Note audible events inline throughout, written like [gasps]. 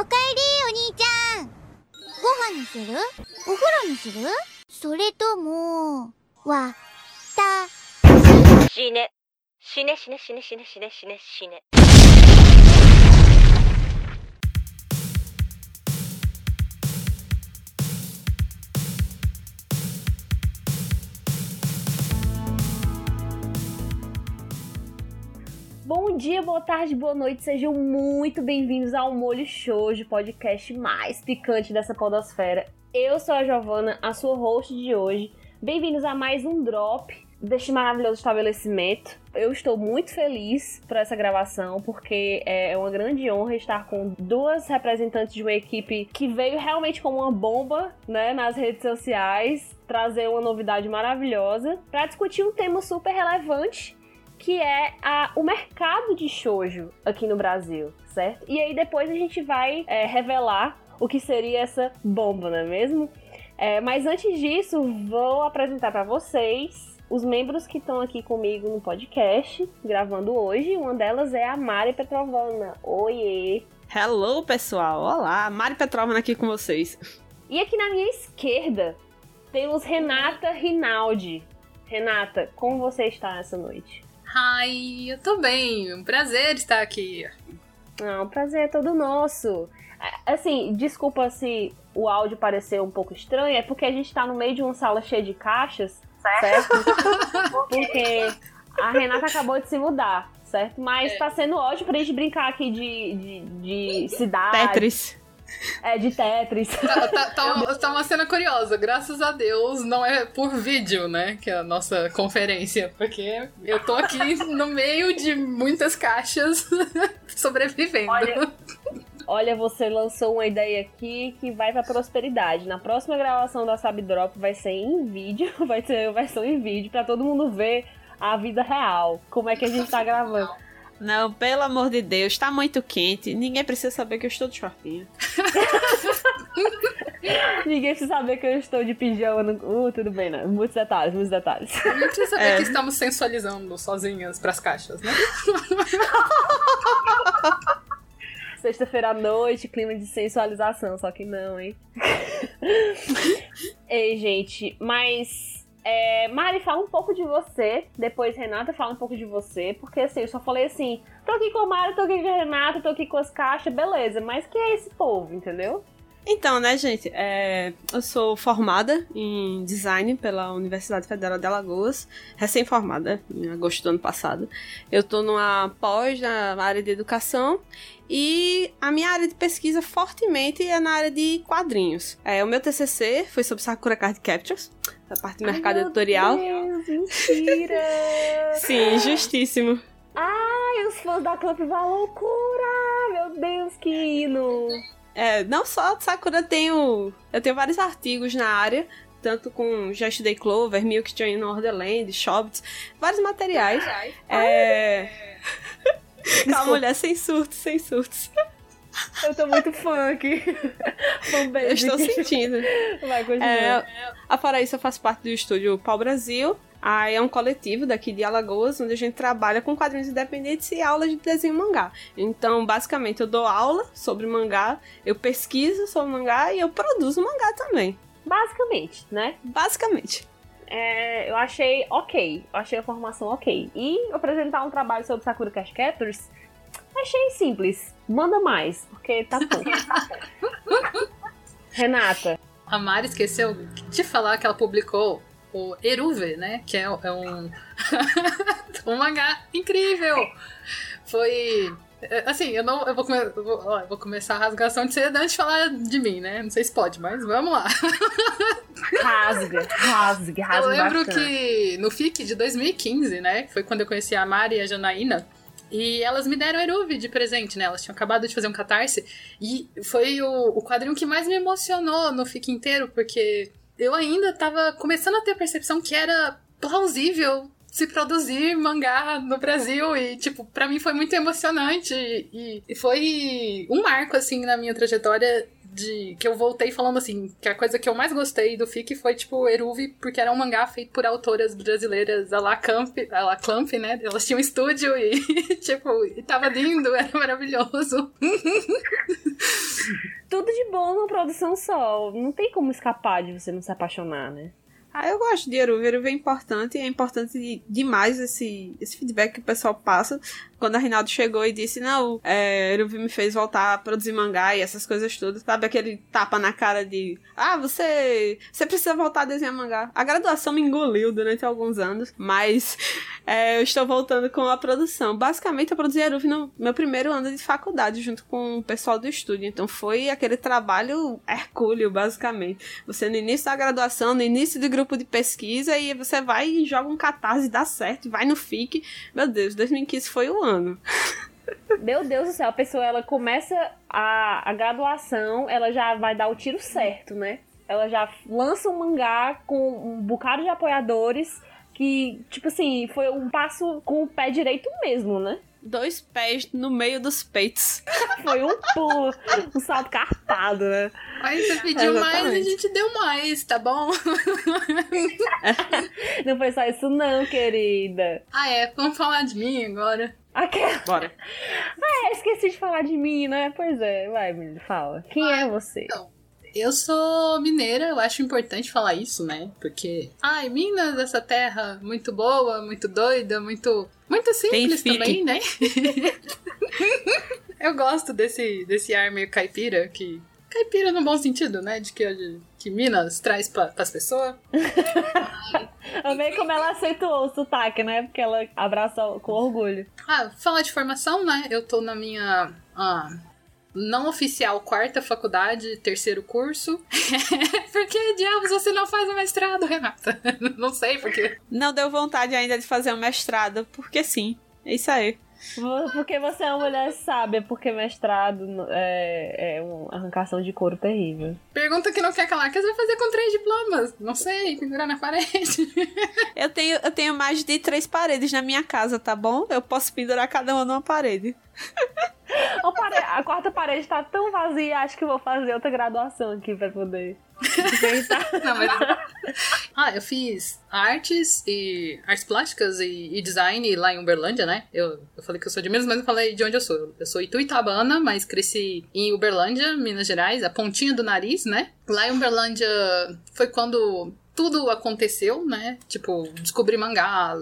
おかえりお兄ちゃんご飯にする？お風呂にする？それともわた死ね。死ね死ね死ね死ね死ね死ね死ね。Bom dia, boa tarde, boa noite, sejam muito bem-vindos ao Molho Shoujo, podcast mais picante dessa podosfera. Eu sou a Giovana, a sua host de hoje. Bem-vindos a mais um drop deste maravilhoso estabelecimento. Eu estou muito feliz por essa gravação, porque é uma grande honra estar com duas representantes de uma equipe que veio realmente como uma bomba, né, nas redes sociais, trazer uma novidade maravilhosa para discutir um tema super relevante que é a, o mercado de shoujo aqui no Brasil, certo? E aí depois a gente vai é, revelar o que seria essa bomba, não é mesmo? É, mas antes disso, vou apresentar para vocês os membros que estão aqui comigo no podcast, gravando hoje. Uma delas é a Mari Petrovana. Oiê! Hello, pessoal! Olá, Mari Petrovna aqui com vocês. E aqui na minha esquerda temos Renata Rinaldi. Renata, como você está essa noite? Ai, eu tô bem. Um prazer estar aqui. Ah, o prazer é todo nosso. Assim, desculpa se o áudio parecer um pouco estranho, é porque a gente tá no meio de uma sala cheia de caixas, certo? [laughs] porque a Renata acabou de se mudar, certo? Mas É. tá sendo ótimo pra gente brincar aqui de, de, de cidade. Tetris. É, de Tetris. Tá, tá- tá [laughs] uma, tá uma cena curiosa. Graças a Deus não é por vídeo, né? Que é a nossa conferência. Porque eu tô aqui [laughs] no meio de muitas caixas [laughs] sobrevivendo. Olha, Olha, você lançou uma ideia aqui que vai pra prosperidade. Na próxima gravação da Sabe Drop vai ser em vídeo, vai ser a versão em vídeo pra todo mundo ver a vida real. Como é que a gente tá gravando. Não, pelo amor de Deus, tá muito quente. Ninguém precisa saber que eu estou de shortinho. [laughs] Ninguém precisa saber que eu estou de pijama no. Uh, tudo bem, né? Muitos detalhes, muitos detalhes. Não precisa saber É. que estamos sensualizando sozinhas pras caixas, né? [laughs] Sexta-feira à noite, clima de sensualização, só que não, hein? [laughs] Ei, gente, mas. É, Mari, fala um pouco de você. Depois, Renata, fala um pouco de você. Porque assim, eu só falei assim: tô aqui com a Mari, tô aqui com a Renata, tô aqui com as caixas, beleza. Mas que é esse povo, entendeu? Então, né, gente, é, eu sou formada em design pela Universidade Federal de Alagoas, recém-formada, em agosto do ano passado. Eu tô numa pós na área de educação e a minha área de pesquisa fortemente é na área de quadrinhos. É, o meu TCC foi sobre Sakura Card Captures, da parte do mercado Ai, meu editorial. Deus, mentira! [laughs] Sim, justíssimo. Ai, os fãs da Club vai loucura! Meu Deus, que hino! É, não só Sakura, eu tenho, eu tenho vários artigos na área, tanto com Já Estudei Clover, Milk Train no Orderland, Shobits, vários materiais. É... [laughs] Calma, mulher, sem surtos, sem surtos. Eu tô muito fã aqui. [laughs] Fã Eu estou sentindo. Vai, continua. É, afora isso, eu faço parte do estúdio Pau Brasil. Aí é um coletivo daqui de Alagoas, onde a gente trabalha com quadrinhos independentes e aulas de desenho mangá. Então, basicamente, eu dou aula sobre mangá, eu pesquiso sobre mangá e eu produzo mangá também. Basicamente, né? Basicamente. É, eu achei ok. Eu achei a formação ok. E apresentar um trabalho sobre Sakura Cash Captors, achei simples. Manda mais, porque tá pouco. [laughs] Renata, A Mari esqueceu de falar que ela publicou o Eruve, né? Que é, é um. [laughs] um mangá incrível! Foi. é, Assim, eu não. Eu vou, come- eu vou, ó, eu vou começar a rasgação de seda antes de falar de mim, né? Não sei se pode, mas vamos lá. [laughs] rasga, rasga, rasga. eu lembro bastante. que no FIC de 2015, né? Foi quando eu conheci a Mari e a Janaína. E elas me deram Eruve de presente, né? Elas tinham acabado de fazer um catarse. E foi o, o quadrinho que mais me emocionou no FIC inteiro, porque eu ainda tava começando a ter a percepção que era plausível se produzir mangá no Brasil e, tipo, pra mim foi muito emocionante e, e foi um marco, assim, na minha trajetória de que eu voltei falando assim, que a coisa que eu mais gostei do FIC foi, tipo, Eruvi, porque era um mangá feito por autoras brasileiras, a La Camp, a La Clamp, né? Elas tinham um estúdio e, [laughs] tipo, e tava lindo, era maravilhoso. bom numa produção só. Não tem como escapar de você não se apaixonar, né? Ah, eu gosto de Eruv. Eruv é importante. É importante demais esse, esse feedback que o pessoal passa. Quando a Rinaldo chegou e disse, não, é, Eruv me fez voltar a produzir mangá e essas coisas todas. Sabe aquele tapa na cara de, ah, você, você precisa voltar a desenhar mangá. A graduação me engoliu durante alguns anos, mas é, eu estou voltando com a produção. Basicamente, eu produzi Eruv no meu primeiro ano de faculdade, junto com o pessoal do estúdio. Então foi aquele trabalho hercúleo, basicamente. Você no início da graduação, no início do grupo de pesquisa, e você vai e joga um catarse, dá certo, vai no FIC. Meu Deus, 2015 foi o ano. Meu Deus do céu, a pessoa ela começa a, a graduação, ela já vai dar o tiro certo, né? Ela já lança um mangá com um bocado de apoiadores que, tipo assim, foi um passo com o pé direito mesmo, né? Dois pés no meio dos peitos. [laughs] Foi um pulo, um salto carpado, né? Mas você pediu mais, a Exatamente. gente deu mais, tá bom? [laughs] Não foi só isso não, querida. ah, é, vamos falar de mim agora. Aquela... Bora. [laughs] É, esqueci de falar de mim, né? Pois é, vai, menino, fala. Quem é você? Eu sou mineira, eu acho importante falar isso, né? Porque, ai, Minas, essa terra muito boa, muito doida, muito muito simples também, né? [laughs] eu gosto desse desse ar meio caipira que caipira no bom sentido, né? De que que Minas traz para as pessoas. [laughs] Amei como ela aceitou o sotaque, né? Porque ela abraça com orgulho. Ah, falar de formação, né? Eu tô na minha ah, não oficial quarta faculdade, terceiro curso. [laughs] por que diabos você não faz o mestrado, Renata? [laughs] não sei porque. Não deu vontade ainda de fazer um mestrado, porque sim. É isso aí. Porque você é uma mulher sábia, porque mestrado é, é uma arrancação de couro terrível. Pergunta que não quer calar, o que você vai fazer com três diplomas? Não sei, pendurar na parede. Eu tenho, eu tenho mais de três paredes na minha casa, tá bom? Eu posso pendurar cada uma numa parede. [laughs] A, quarta parede tá tão vazia, acho que vou fazer outra graduação aqui pra poder. [laughs] Não, mas... Ah, eu fiz artes e artes plásticas e, e design lá em Uberlândia, né? Eu, eu falei que eu sou de Minas, mas não falei de onde eu sou. Eu sou Ituitabana, mas cresci em Uberlândia, Minas Gerais, a pontinha do nariz, né? Lá em Uberlândia foi quando tudo aconteceu, né? Tipo, descobri mangá,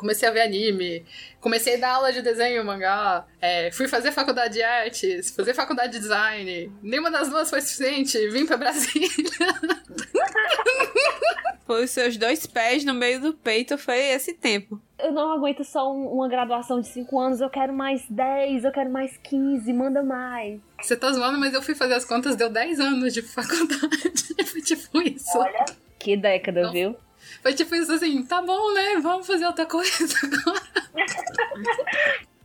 comecei a ver anime, comecei a dar aula de desenho mangá, é, fui fazer faculdade de artes, fazer faculdade de design. Nenhuma das duas foi suficiente, vim pra Brasília. [laughs] Foi os seus dois pés no meio do peito, foi esse tempo. Eu não aguento só um- uma graduação de 5 anos, eu quero mais 10, eu quero mais 15, manda mais. Você tá zoando, mas eu fui fazer as contas, deu 10 anos de faculdade. Foi [laughs] tipo isso. Que década, Não. viu? Foi tipo isso assim, tá bom, né? Vamos fazer outra coisa [laughs] agora.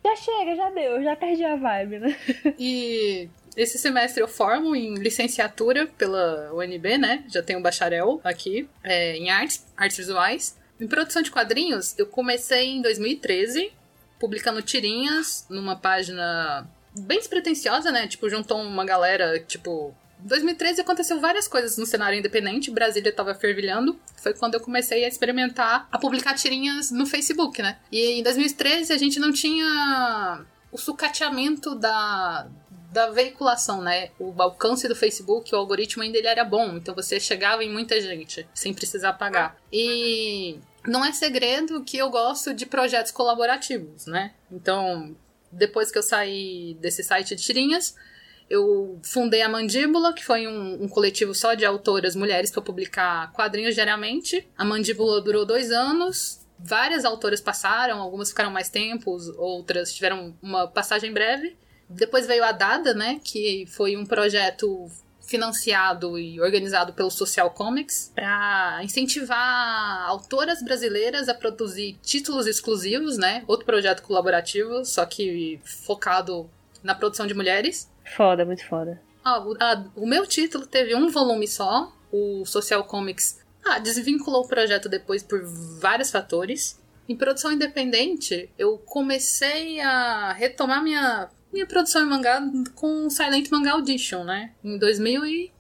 Já chega, já deu, já perdi a vibe, né? E esse semestre eu formo em licenciatura pela UNB, né? Já tenho um bacharel aqui é, em artes, artes visuais. Em produção de quadrinhos, eu comecei em 2013, publicando tirinhas numa página bem despretensiosa, né? Tipo, juntou uma galera, tipo. Em 2013 aconteceu várias coisas no cenário independente, Brasília tava fervilhando. Foi quando eu comecei a experimentar a publicar tirinhas no Facebook, né? E em 2013 a gente não tinha o sucateamento da, da veiculação, né? O alcance do Facebook, o algoritmo ainda ele era bom, então você chegava em muita gente sem precisar pagar. E não é segredo que eu gosto de projetos colaborativos, né? Então, depois que eu saí desse site de tirinhas, eu fundei a Mandíbula, que foi um, um coletivo só de autoras mulheres para publicar quadrinhos diariamente. A Mandíbula durou dois anos. Várias autoras passaram, algumas ficaram mais tempo, outras tiveram uma passagem breve. Depois veio a Dada, né, que foi um projeto financiado e organizado pelo Social Comics para incentivar autoras brasileiras a produzir títulos exclusivos, né? Outro projeto colaborativo, só que focado na produção de mulheres. Foda, muito foda. Ah, o, a- o meu título teve um volume só, o Social Comics. Ah, desvinculou o projeto depois por vários fatores. Em produção independente, eu comecei a retomar minha, minha produção em mangá com Silent Manga Audition, né? Em 2000 e...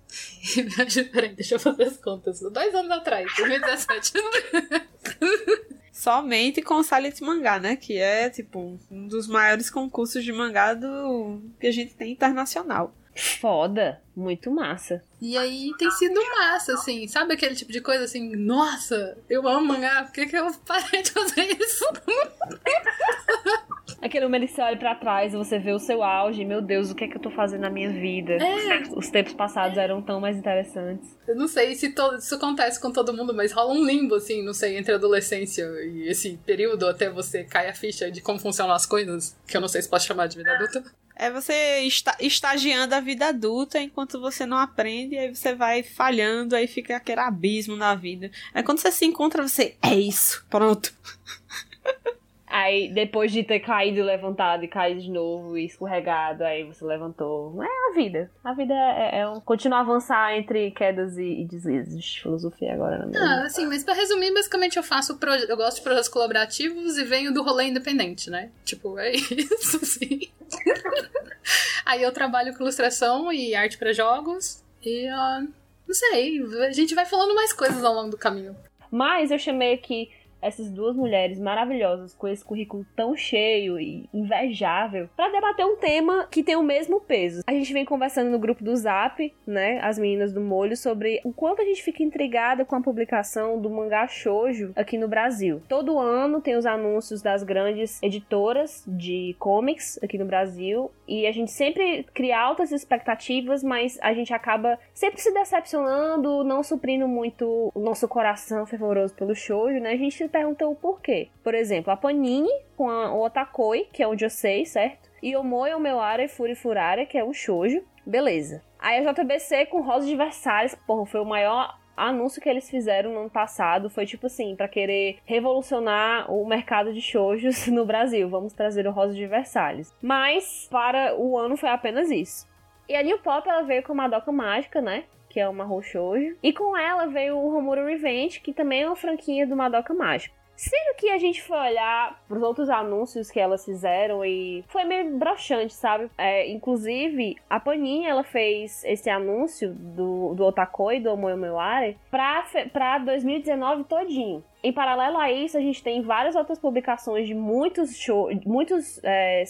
[laughs] Peraí, deixa eu fazer as contas. Dois anos atrás, 2017. [laughs] Somente com o Silent Mangá, né? Que é, tipo, um dos maiores concursos de mangá do... que a gente tem internacional. Foda, muito massa. E aí tem sido massa, assim. Sabe aquele tipo de coisa assim? Nossa, eu amo mangá, por que, que eu parei de fazer isso? [laughs] Aquele momento que você olha pra trás e você vê o seu auge. Meu Deus, o que é que eu tô fazendo na minha vida? É. Os tempos passados eram tão mais interessantes. Eu não sei se to- isso acontece com todo mundo, mas rola um limbo, assim, não sei, entre a adolescência e esse período até você cair a ficha de como funcionam as coisas, que eu não sei se pode chamar de vida adulta. É você esta- estagiando a vida adulta enquanto você não aprende, aí você vai falhando, aí fica aquele abismo na vida. Aí quando você se encontra, você. É isso, pronto. [laughs] Aí, depois de ter caído e levantado e caído de novo e escorregado, aí você levantou. É a vida. A vida é, é um... Continua a avançar entre quedas e, e deslizes. Filosofia agora na minha vida. Ah, assim, mas pra resumir, basicamente eu faço. proje- Eu gosto de projetos colaborativos e venho do rolê independente, né? Tipo, é [laughs] isso, sim. [laughs] Aí eu trabalho com ilustração e arte pra jogos. E, ah, não sei, a gente vai falando mais coisas ao longo do caminho. Mas eu chamei aqui essas duas mulheres maravilhosas com esse currículo tão cheio e invejável para debater um tema que tem o mesmo peso. A gente vem conversando no grupo do Zap, né, as meninas do Molho, sobre o quanto a gente fica intrigada com a publicação do mangá shoujo aqui no Brasil. Todo ano tem os anúncios das grandes editoras de comics aqui no Brasil e a gente sempre cria altas expectativas, mas a gente acaba sempre se decepcionando, não suprindo muito o nosso coração fervoroso pelo shoujo, né? A gente se pergunta o porquê. Por exemplo, a Panini com a, o Otakoi, que é o Josei, certo? E o Moe Omewara e Furi Furara, que é o shoujo. Beleza. Aí a JBC com Rosa de Versalhes, porra, foi o maior anúncio que eles fizeram no ano passado foi tipo assim, pra querer revolucionar o mercado de shoujos [laughs] no Brasil. Vamos trazer o Rosa de Versalhes. Mas para o ano foi apenas isso. E a New Pop ela veio com Madoka Mágica, né? Que é uma shoujo. E com ela veio o Romuro Revenge, que também é uma franquia do Madoka Mágica. Sendo que a gente foi olhar pros outros anúncios que elas fizeram e foi meio broxante, sabe? É, inclusive, a Panini, ela fez esse anúncio do, do Otakoi, do Omoyomeware, pra, pra 2019 todinho. Em paralelo a isso, a gente tem várias outras publicações de muitos show, muitos é,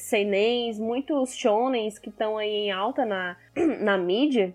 muitos shonens que estão aí em alta na, [clears throat] na mídia.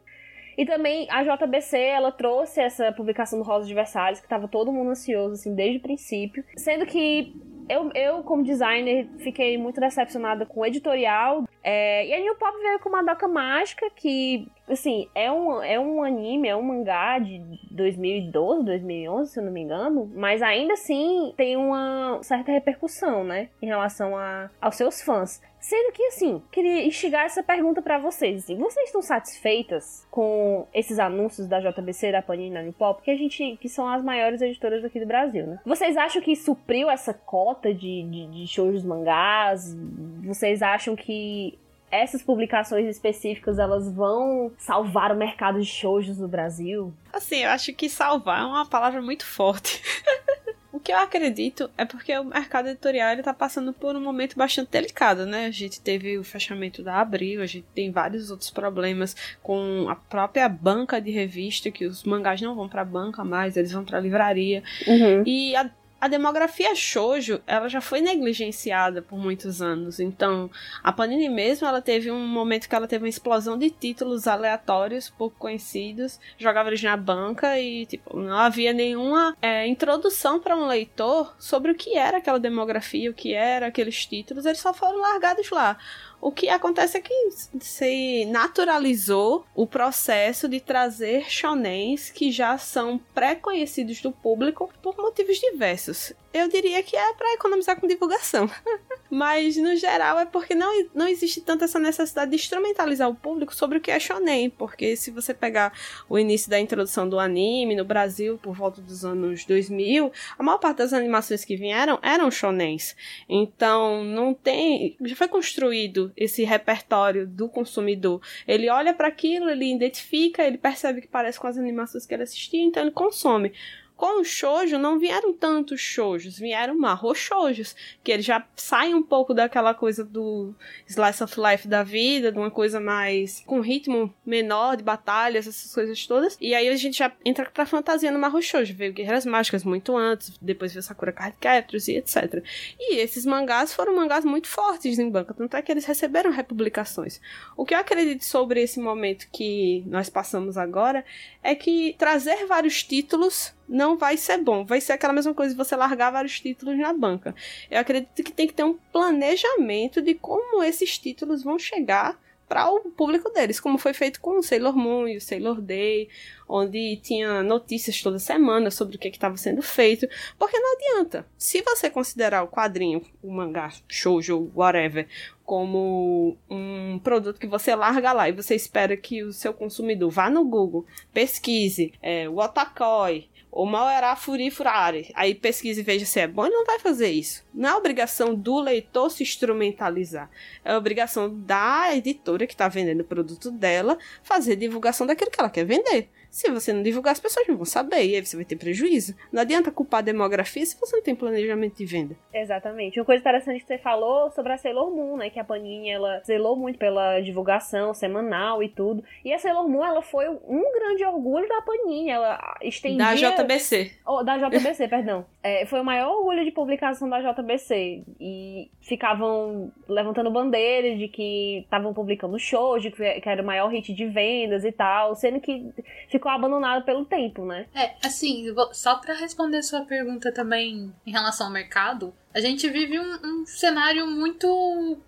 E também a JBC, ela trouxe essa publicação do Rosa de Versalhes, que tava todo mundo ansioso, assim, desde o princípio. Sendo que eu, eu como designer, fiquei muito decepcionada com o editorial. É, e a New Pop veio com Madoka Mágica, que, assim, é um, é um anime, é um mangá de 2012, 2011, se eu não me engano. Mas ainda assim, tem uma certa repercussão, né? Em relação a, aos seus fãs. Sendo que, assim, queria instigar essa pergunta pra vocês. Assim, vocês estão satisfeitas com esses anúncios da JBC, da Panini, da Nipop? Porque a gente, que são as maiores editoras aqui do Brasil, né? Vocês acham que supriu essa cota de, de, de shows mangás? Vocês acham que essas publicações específicas, elas vão salvar o mercado de shoujos no Brasil? Assim, eu acho que salvar é uma palavra muito forte. [laughs] O que eu acredito é porque o mercado editorial ele tá passando por um momento bastante delicado, né? A gente teve o fechamento da Abril, a gente tem vários outros problemas com a própria banca de revista, que os mangás não vão pra banca mais, eles vão pra livraria. Uhum. E a, a demografia shoujo, ela já foi negligenciada por muitos anos. Então, a Panini mesmo, ela teve um momento que ela teve uma explosão de títulos aleatórios, pouco conhecidos, jogava eles na banca e, tipo, não havia nenhuma é, introdução para um leitor sobre o que era aquela demografia, o que era aqueles títulos, eles só foram largados lá. O que acontece é que se naturalizou o processo de trazer shonens que já são pré-conhecidos do público por motivos diversos. Eu diria que é para economizar com divulgação. [laughs] Mas, no geral, é porque não, não existe tanta essa necessidade de instrumentalizar o público sobre o que é shonen. Porque se você pegar o início da introdução do anime no Brasil, por volta dos anos 2000, a maior parte das animações que vieram eram shonens. Então, não tem. Já foi construído esse repertório do consumidor. Ele olha para aquilo, ele identifica, ele percebe que parece com as animações que ele assistia, então ele consome. Com o shoujo não vieram tantos shoujos, vieram marro shoujos, que eles já saem um pouco daquela coisa do slice of life da vida, de uma coisa mais com ritmo menor de batalhas, essas coisas todas. E aí a gente já entra pra fantasia no marro shoujo, veio Guerreiras Mágicas muito antes, depois veio Sakura Card Captors e etc. E esses mangás foram mangás muito fortes em banca, tanto é que eles receberam republicações. O que eu acredito sobre esse momento que nós passamos agora é que trazer vários títulos não vai ser bom. Vai ser aquela mesma coisa de você largar vários títulos na banca. Eu acredito que tem que ter um planejamento de como esses títulos vão chegar para o público deles, como foi feito com o Sailor Moon e o Sailor Day, onde tinha notícias toda semana sobre o que estava sendo feito, porque não adianta. Se você considerar o quadrinho, o mangá, shoujo, whatever, como um produto que você larga lá e você espera que o seu consumidor vá no Google, pesquise é, o Otakoi, ou mal era Furi Furari. Aí pesquise e veja se é bom e não vai fazer isso. Não é obrigação do leitor se instrumentalizar. É obrigação da editora que está vendendo o produto dela fazer divulgação daquilo que ela quer vender. Se você não divulgar, as pessoas não vão saber e aí você vai ter prejuízo. Não adianta culpar a demografia se você não tem planejamento de venda. Exatamente. Uma coisa interessante que você falou sobre a Sailor Moon, né? Que a Panini, ela zelou muito pela divulgação semanal e tudo. E a Sailor Moon, ela foi um grande orgulho da Panini. Ela estendia... Da JBC. Oh, da JBC, [laughs] perdão. É, foi o maior orgulho de publicação da JBC. E ficavam levantando bandeiras de que estavam publicando shows, de que era o maior hit de vendas e tal. Sendo que ficou abandonado pelo tempo, né? É, assim, só para responder sua pergunta também em relação ao mercado, a gente vive um, um cenário muito.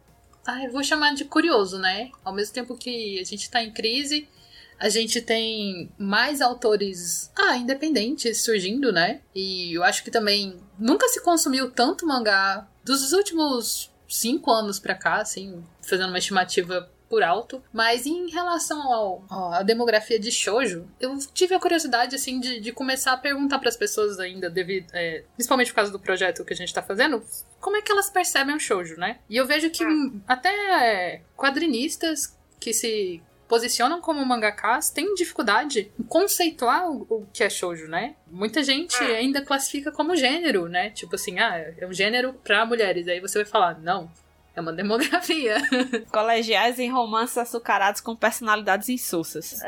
Ah, eu vou chamar de curioso, né? Ao mesmo tempo que a gente tá em crise, a gente tem mais autores ah, independentes surgindo, né? E eu acho que também nunca se consumiu tanto mangá dos últimos cinco anos pra cá, assim, fazendo uma estimativa por alto. Mas em relação ao, à demografia de shoujo, eu tive a curiosidade, assim, de, de começar a perguntar para as pessoas ainda, devido, é, principalmente por causa do projeto que a gente tá fazendo, como é que elas percebem o shoujo, né? E eu vejo que até é, quadrinistas que se posicionam como mangakas têm dificuldade em conceituar o, o, que é shoujo, né? Muita gente ainda classifica como gênero, né? Tipo assim, ah, é um gênero para mulheres. Aí você vai falar, não, é uma demografia. [laughs] Colegiais em romances açucarados com personalidades insulsas.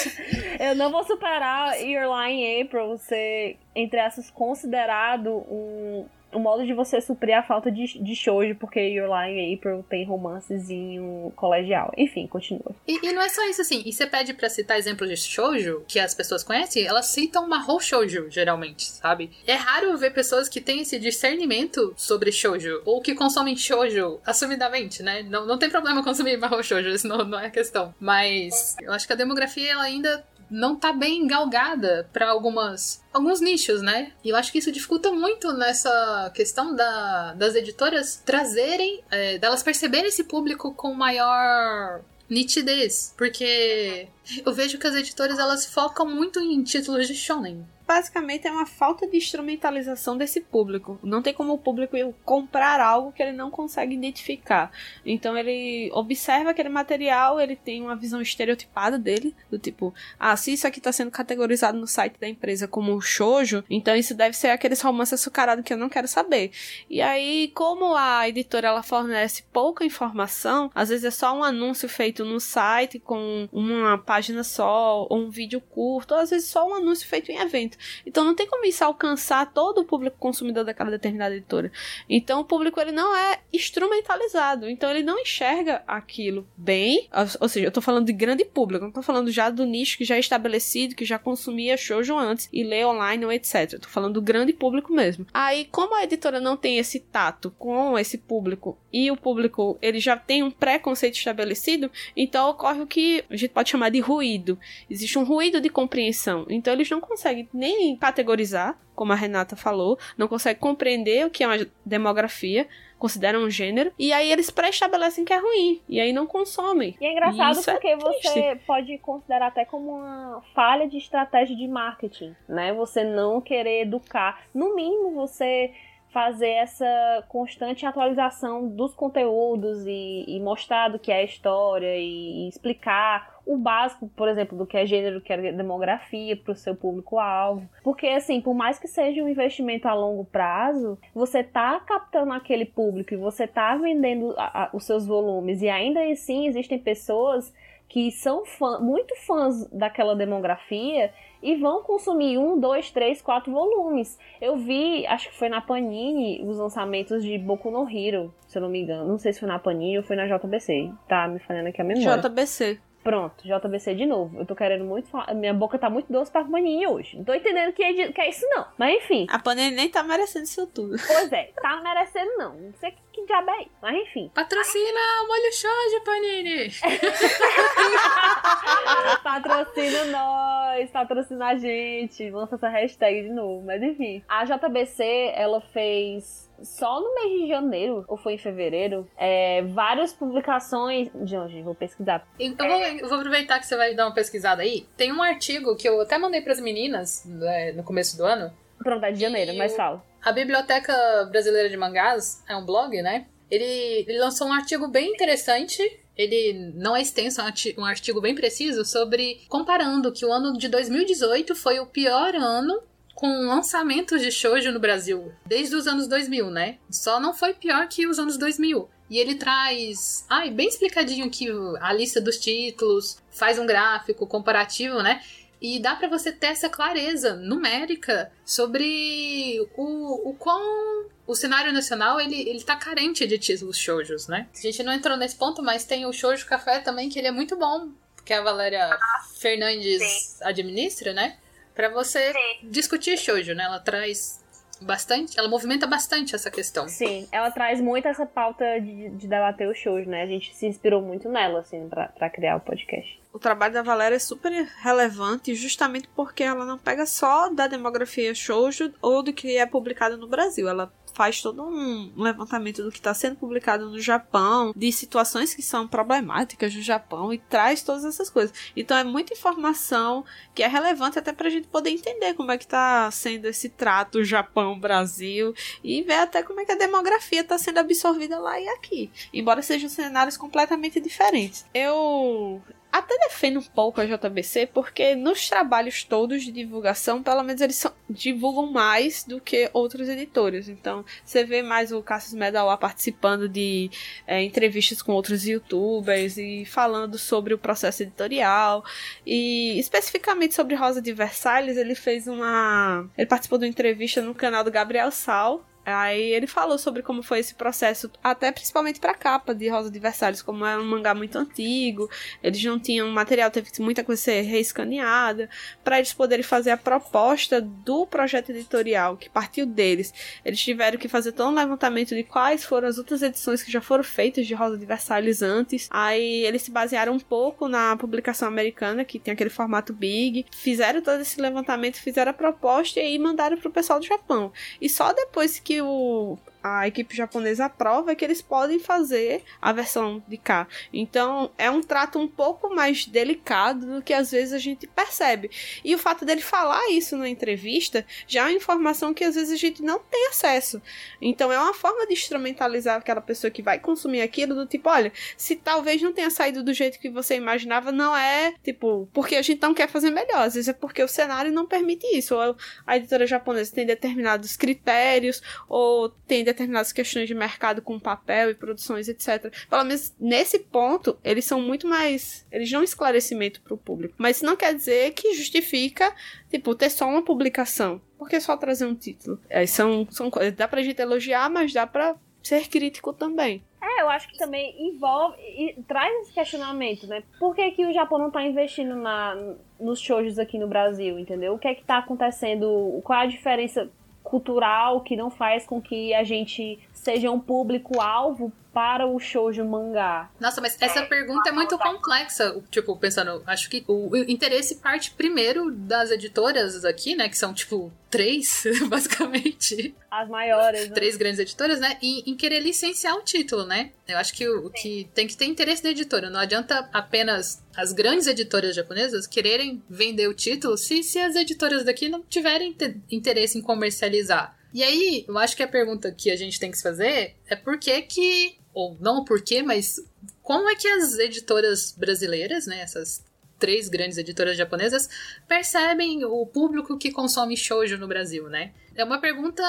[laughs] Eu não vou superar Your Lie April ser, entre essas, considerado um o modo de você suprir a falta de, de shoujo, porque Your Lie April tem romancezinho colegial. Enfim, continua. E, e, não é só isso, assim. E você pede para citar exemplos de shoujo que as pessoas conhecem, elas citam Mahou Shoujo, geralmente, sabe? É raro ver pessoas que têm esse discernimento sobre shoujo, ou que consomem shoujo assumidamente, né? Não, não tem problema consumir Mahou Shoujo, isso não, não é questão. Mas eu acho que a demografia, ela ainda não tá bem galgada para algumas alguns nichos, né? E eu acho que isso dificulta muito nessa questão da, das editoras trazerem, é, delas perceberem esse público com maior nitidez, porque eu vejo que as editoras elas focam muito em títulos de shonen basicamente é uma falta de instrumentalização desse público. Não tem como o público comprar algo que ele não consegue identificar. Então ele observa aquele material, ele tem uma visão estereotipada dele, do tipo, ah, se isso aqui está sendo categorizado no site da empresa como shoujo, então isso deve ser aqueles romances açucarados que eu não quero saber. E aí, como a editora ela fornece pouca informação, às vezes é só um anúncio feito no site com uma página só, ou um vídeo curto, ou às vezes só um anúncio feito em evento. Então não tem como isso alcançar todo o público consumidor daquela determinada editora. Então o público ele não é instrumentalizado, então ele não enxerga aquilo bem, ou seja, eu tô falando de grande público, não tô falando já do nicho que já é estabelecido, que já consumia shoujo antes e lê online ou etc. Eu tô falando do grande público mesmo. Aí, como a editora não tem esse tato com esse público e o público ele já tem um preconceito estabelecido, então ocorre o que a gente pode chamar de ruído. Existe um ruído de compreensão. Então eles não conseguem nem nem categorizar, como a Renata falou, não consegue compreender o que é uma demografia, consideram um gênero, e aí eles pré-estabelecem que é ruim, e aí não consomem. E é engraçado e é porque é você pode considerar até como uma falha de estratégia de marketing, né? Você não querer educar. No mínimo, você fazer essa constante atualização dos conteúdos e, e mostrar do que é a história e, e explicar o básico, por exemplo, do que é gênero, do que é demografia para o seu público-alvo. Porque, assim, por mais que seja um investimento a longo prazo, você tá captando aquele público e você tá vendendo a, a, os seus volumes, e ainda assim existem pessoas que são fã, muito fãs daquela demografia e vão consumir um, dois, três, quatro volumes. Eu vi, acho que foi na Panini, os lançamentos de Boku no Hero, se eu não me engano. Não sei se foi na Panini ou foi na JBC. Tá me falando aqui a memória. JBC. Pronto, JBC de novo. Eu tô querendo muito falar. Minha boca tá muito doce pra Panini hoje. Não tô entendendo que é, de... que é isso, não. Mas enfim. A Panini nem tá merecendo isso tudo. Pois é, tá merecendo, não. Não sei que, que diabo é isso. Mas enfim. Patrocina o molho show Panini! [laughs] patrocina nós, patrocina a gente. Lança essa hashtag de novo. Mas enfim. A JBC, ela fez só no mês de janeiro, ou foi em fevereiro, é, várias publicações. De onde? Vou pesquisar. Eu vou, eu vou, aproveitar que você vai dar uma pesquisada aí. Tem um artigo que eu até mandei para as meninas né, no começo do ano. Pronto, é de janeiro, mas fala. A Biblioteca Brasileira de Mangás é um blog, né? Ele, ele lançou um artigo bem interessante ele não é extenso, é um artigo bem preciso sobre comparando que o ano de 2018 foi o pior ano com lançamentos de shoujo no Brasil desde os anos 2000, né? Só não foi pior que os anos 2000. E ele traz, ai, bem explicadinho aqui a lista dos títulos, faz um gráfico comparativo, né? E dá para você ter essa clareza numérica sobre o, o quão o cenário nacional ele, ele tá carente de títulos shoujos, né? A gente não entrou nesse ponto, mas tem o Shoujo Café também, que ele é muito bom, que a Valéria Fernandes Sim. administra, né? Para você Sim. discutir shoujo, né? Ela traz bastante, ela movimenta bastante essa questão. Sim, ela traz muito essa pauta de, de debater o shoujo, né? A gente se inspirou muito nela, assim, para criar o podcast. O trabalho da Valéria é super relevante justamente porque ela não pega só da demografia shoujo ou do que é publicado no Brasil. Ela faz todo um levantamento do que está sendo publicado no Japão, de situações que são problemáticas no Japão e traz todas essas coisas. Então é muita informação que é relevante até para a gente poder entender como é que está sendo esse trato Japão-Brasil e ver até como é que a demografia está sendo absorvida lá e aqui, embora sejam cenários completamente diferentes. Eu até defendo um pouco a JBC, porque nos trabalhos todos de divulgação, pelo menos eles são, divulgam mais do que outros editores. Então, você vê mais o Cassius Medal participando de é, entrevistas com outros youtubers e falando sobre o processo editorial. E especificamente sobre Rosa de Versalhes, ele fez uma. Ele participou de uma entrevista no canal do Gabriel Sal, Aí ele falou sobre como foi esse processo, até principalmente pra capa de Rosa de Versalhes, como é um mangá muito antigo, eles não tinham material, teve muita coisa ser reescaneada, para eles poderem fazer a proposta do projeto editorial, que partiu deles. Eles tiveram que fazer todo um levantamento de quais foram as outras edições que já foram feitas de Rosa de Versalhes antes. Aí eles se basearam um pouco na publicação americana, que tem aquele formato big, fizeram todo esse levantamento, fizeram a proposta e aí mandaram pro pessoal do Japão. E só depois que o, a equipe japonesa aprova é que eles podem fazer a versão de cá. Então é um trato um pouco mais delicado do que às vezes a gente percebe. E o fato dele falar isso na entrevista já é uma informação que às vezes a gente não tem acesso. Então é uma forma de instrumentalizar aquela pessoa que vai consumir aquilo do tipo, olha, se talvez não tenha saído do jeito que você imaginava, não é tipo porque a gente não quer fazer melhor, às vezes é porque o cenário não permite isso, ou a editora japonesa tem determinados critérios, ou tem determinadas questões de mercado com papel e produções, etc. Pelo menos nesse ponto, eles são muito mais. Eles dão esclarecimento para o público. Mas isso não quer dizer que justifica, tipo, ter só uma publicação. Porque só trazer um título. É, são, são coisas. Dá pra gente elogiar, mas dá pra ser crítico também. É, eu acho que também envolve e traz esse questionamento, né? Por que, que o Japão não tá investindo na, nos shoujos aqui no Brasil, entendeu? O que é que tá acontecendo? Qual é a diferença? Cultural que não faz com que a gente seja um público-alvo para o shoujo mangá? Nossa, mas essa pergunta é muito complexa. Tipo, pensando, acho que o interesse parte primeiro das editoras aqui, né? Que são, tipo, três, [laughs] basicamente. As maiores. Né? Três grandes editoras, né? E em querer licenciar o título, né? Eu acho que o, que tem que ter interesse da editora. Não adianta apenas as grandes editoras japonesas quererem vender o título se, se as editoras daqui não tiverem interesse em comercializar E aí, eu acho que a pergunta que a gente tem que se fazer é por que que, ou não o porquê, mas como é que as editoras brasileiras, né, essas três grandes editoras japonesas, percebem o público que consome shoujo no Brasil, né? É uma pergunta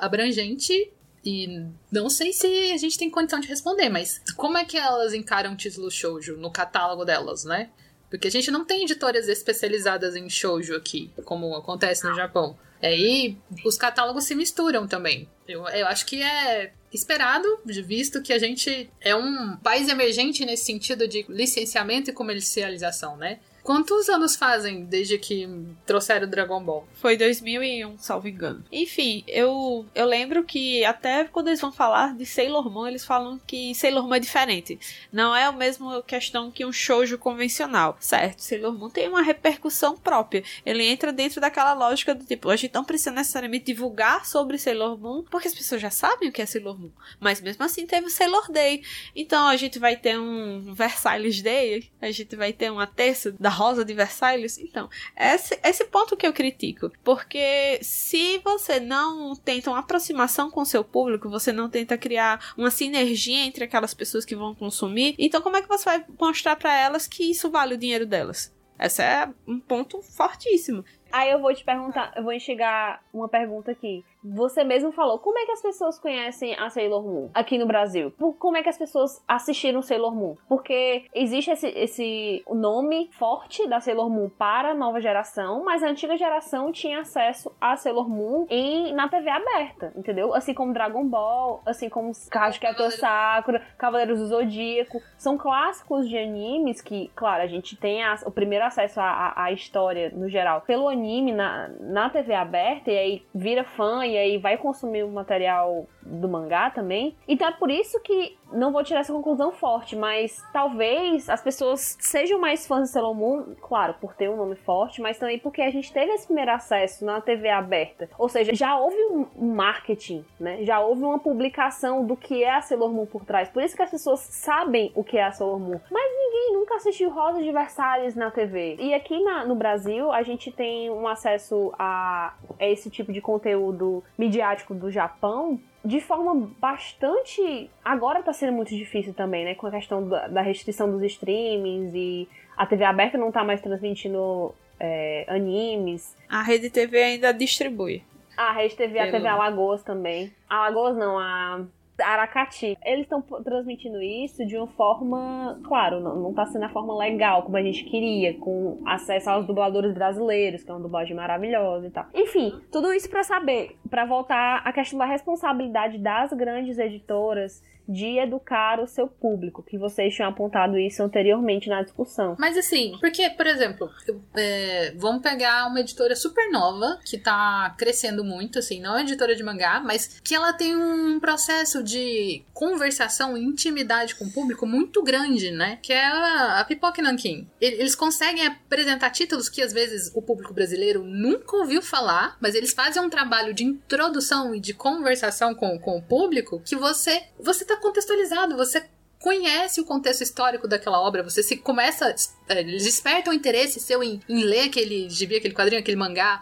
abrangente e não sei se a gente tem condição de responder, mas como é que elas encaram o título shoujo no catálogo delas, né? Porque a gente não tem editoras especializadas em shoujo aqui, como acontece no Japão. Aí os catálogos se misturam também. Eu, eu acho que é esperado, visto que a gente é um país emergente nesse sentido de licenciamento e comercialização, né? Quantos anos fazem desde que trouxeram o Dragon Ball? Foi 2001, salvo engano. Enfim, eu, eu lembro que até quando eles vão falar de Sailor Moon, eles falam que Sailor Moon é diferente. Não é a mesma questão que um shoujo convencional, certo? Sailor Moon tem uma repercussão própria. Ele entra dentro daquela lógica do tipo, a gente não precisa necessariamente divulgar sobre Sailor Moon, porque as pessoas já sabem o que é Sailor Moon. Mas mesmo assim teve o Sailor Day. Então a gente vai ter um Versailles Day, a gente vai ter uma terça da Rosa de Versailles. Então, esse, esse ponto que eu critico. Porque se você não tenta uma aproximação com o seu público, você não tenta criar uma sinergia entre aquelas pessoas que vão consumir, então como é que você vai mostrar para elas que isso vale o dinheiro delas? Esse é um ponto fortíssimo. Aí eu vou te perguntar, eu vou enxergar uma pergunta aqui. Você mesmo falou, como é que as pessoas conhecem a Sailor Moon aqui no Brasil? Por, como é que as pessoas assistiram Sailor Moon? Porque existe esse, esse nome forte da Sailor Moon para a nova geração, mas a antiga geração tinha acesso a Sailor Moon em, na TV aberta, entendeu? Assim como Dragon Ball, assim como Casqueto Sakura, Cavaleiros do Zodíaco. São clássicos de animes que, claro, a gente tem a- o primeiro acesso à, à- à história no geral pelo anime na, na TV aberta e aí vira fã e aí vai consumir o material do mangá também. Então é por isso que não vou tirar essa conclusão forte, mas talvez as pessoas sejam mais fãs de Sailor Moon, claro, por ter um nome forte, mas também porque a gente teve esse primeiro acesso na TV aberta. Ou seja, já houve um marketing, né? Já houve uma publicação do que é a Sailor Moon por trás. Por isso que as pessoas sabem o que é a Sailor Moon. Mas ninguém nunca assistiu Rosa de Versalhes na TV. E aqui na- no Brasil, a gente tem um acesso a, a esse tipo de conteúdo midiático do Japão de forma bastante. Agora tá sendo muito difícil também, né? Com a questão da, da restrição dos streamings e a TV aberta não tá mais transmitindo é, animes. A Rede TV ainda distribui. A Rede TV, a Pelo- TV Alagoas também. A Alagoas não, a Aracati. Eles estão transmitindo isso de uma forma, claro, não, não tá sendo a forma legal como a gente queria, com acesso aos dubladores brasileiros, que é uma dublagem maravilhosa e tal. Enfim, tudo isso pra saber, pra voltar à questão da responsabilidade das grandes editoras de educar o seu público, que vocês tinham apontado isso anteriormente na discussão. Mas assim, porque, por exemplo, é, vamos pegar uma editora super nova, que tá crescendo muito, assim, não é editora de mangá, mas que ela tem um processo de conversação e intimidade com o público muito grande, né? Que é a, a Nankin. Eles conseguem apresentar títulos que às vezes o público brasileiro nunca ouviu falar, mas eles fazem um trabalho de introdução e de conversação com, com o público que você, você tá contextualizado, você conhece o contexto histórico daquela obra, você se começa. eh, Eles despertam o interesse seu em, em ler aquele gibi, aquele quadrinho, aquele mangá.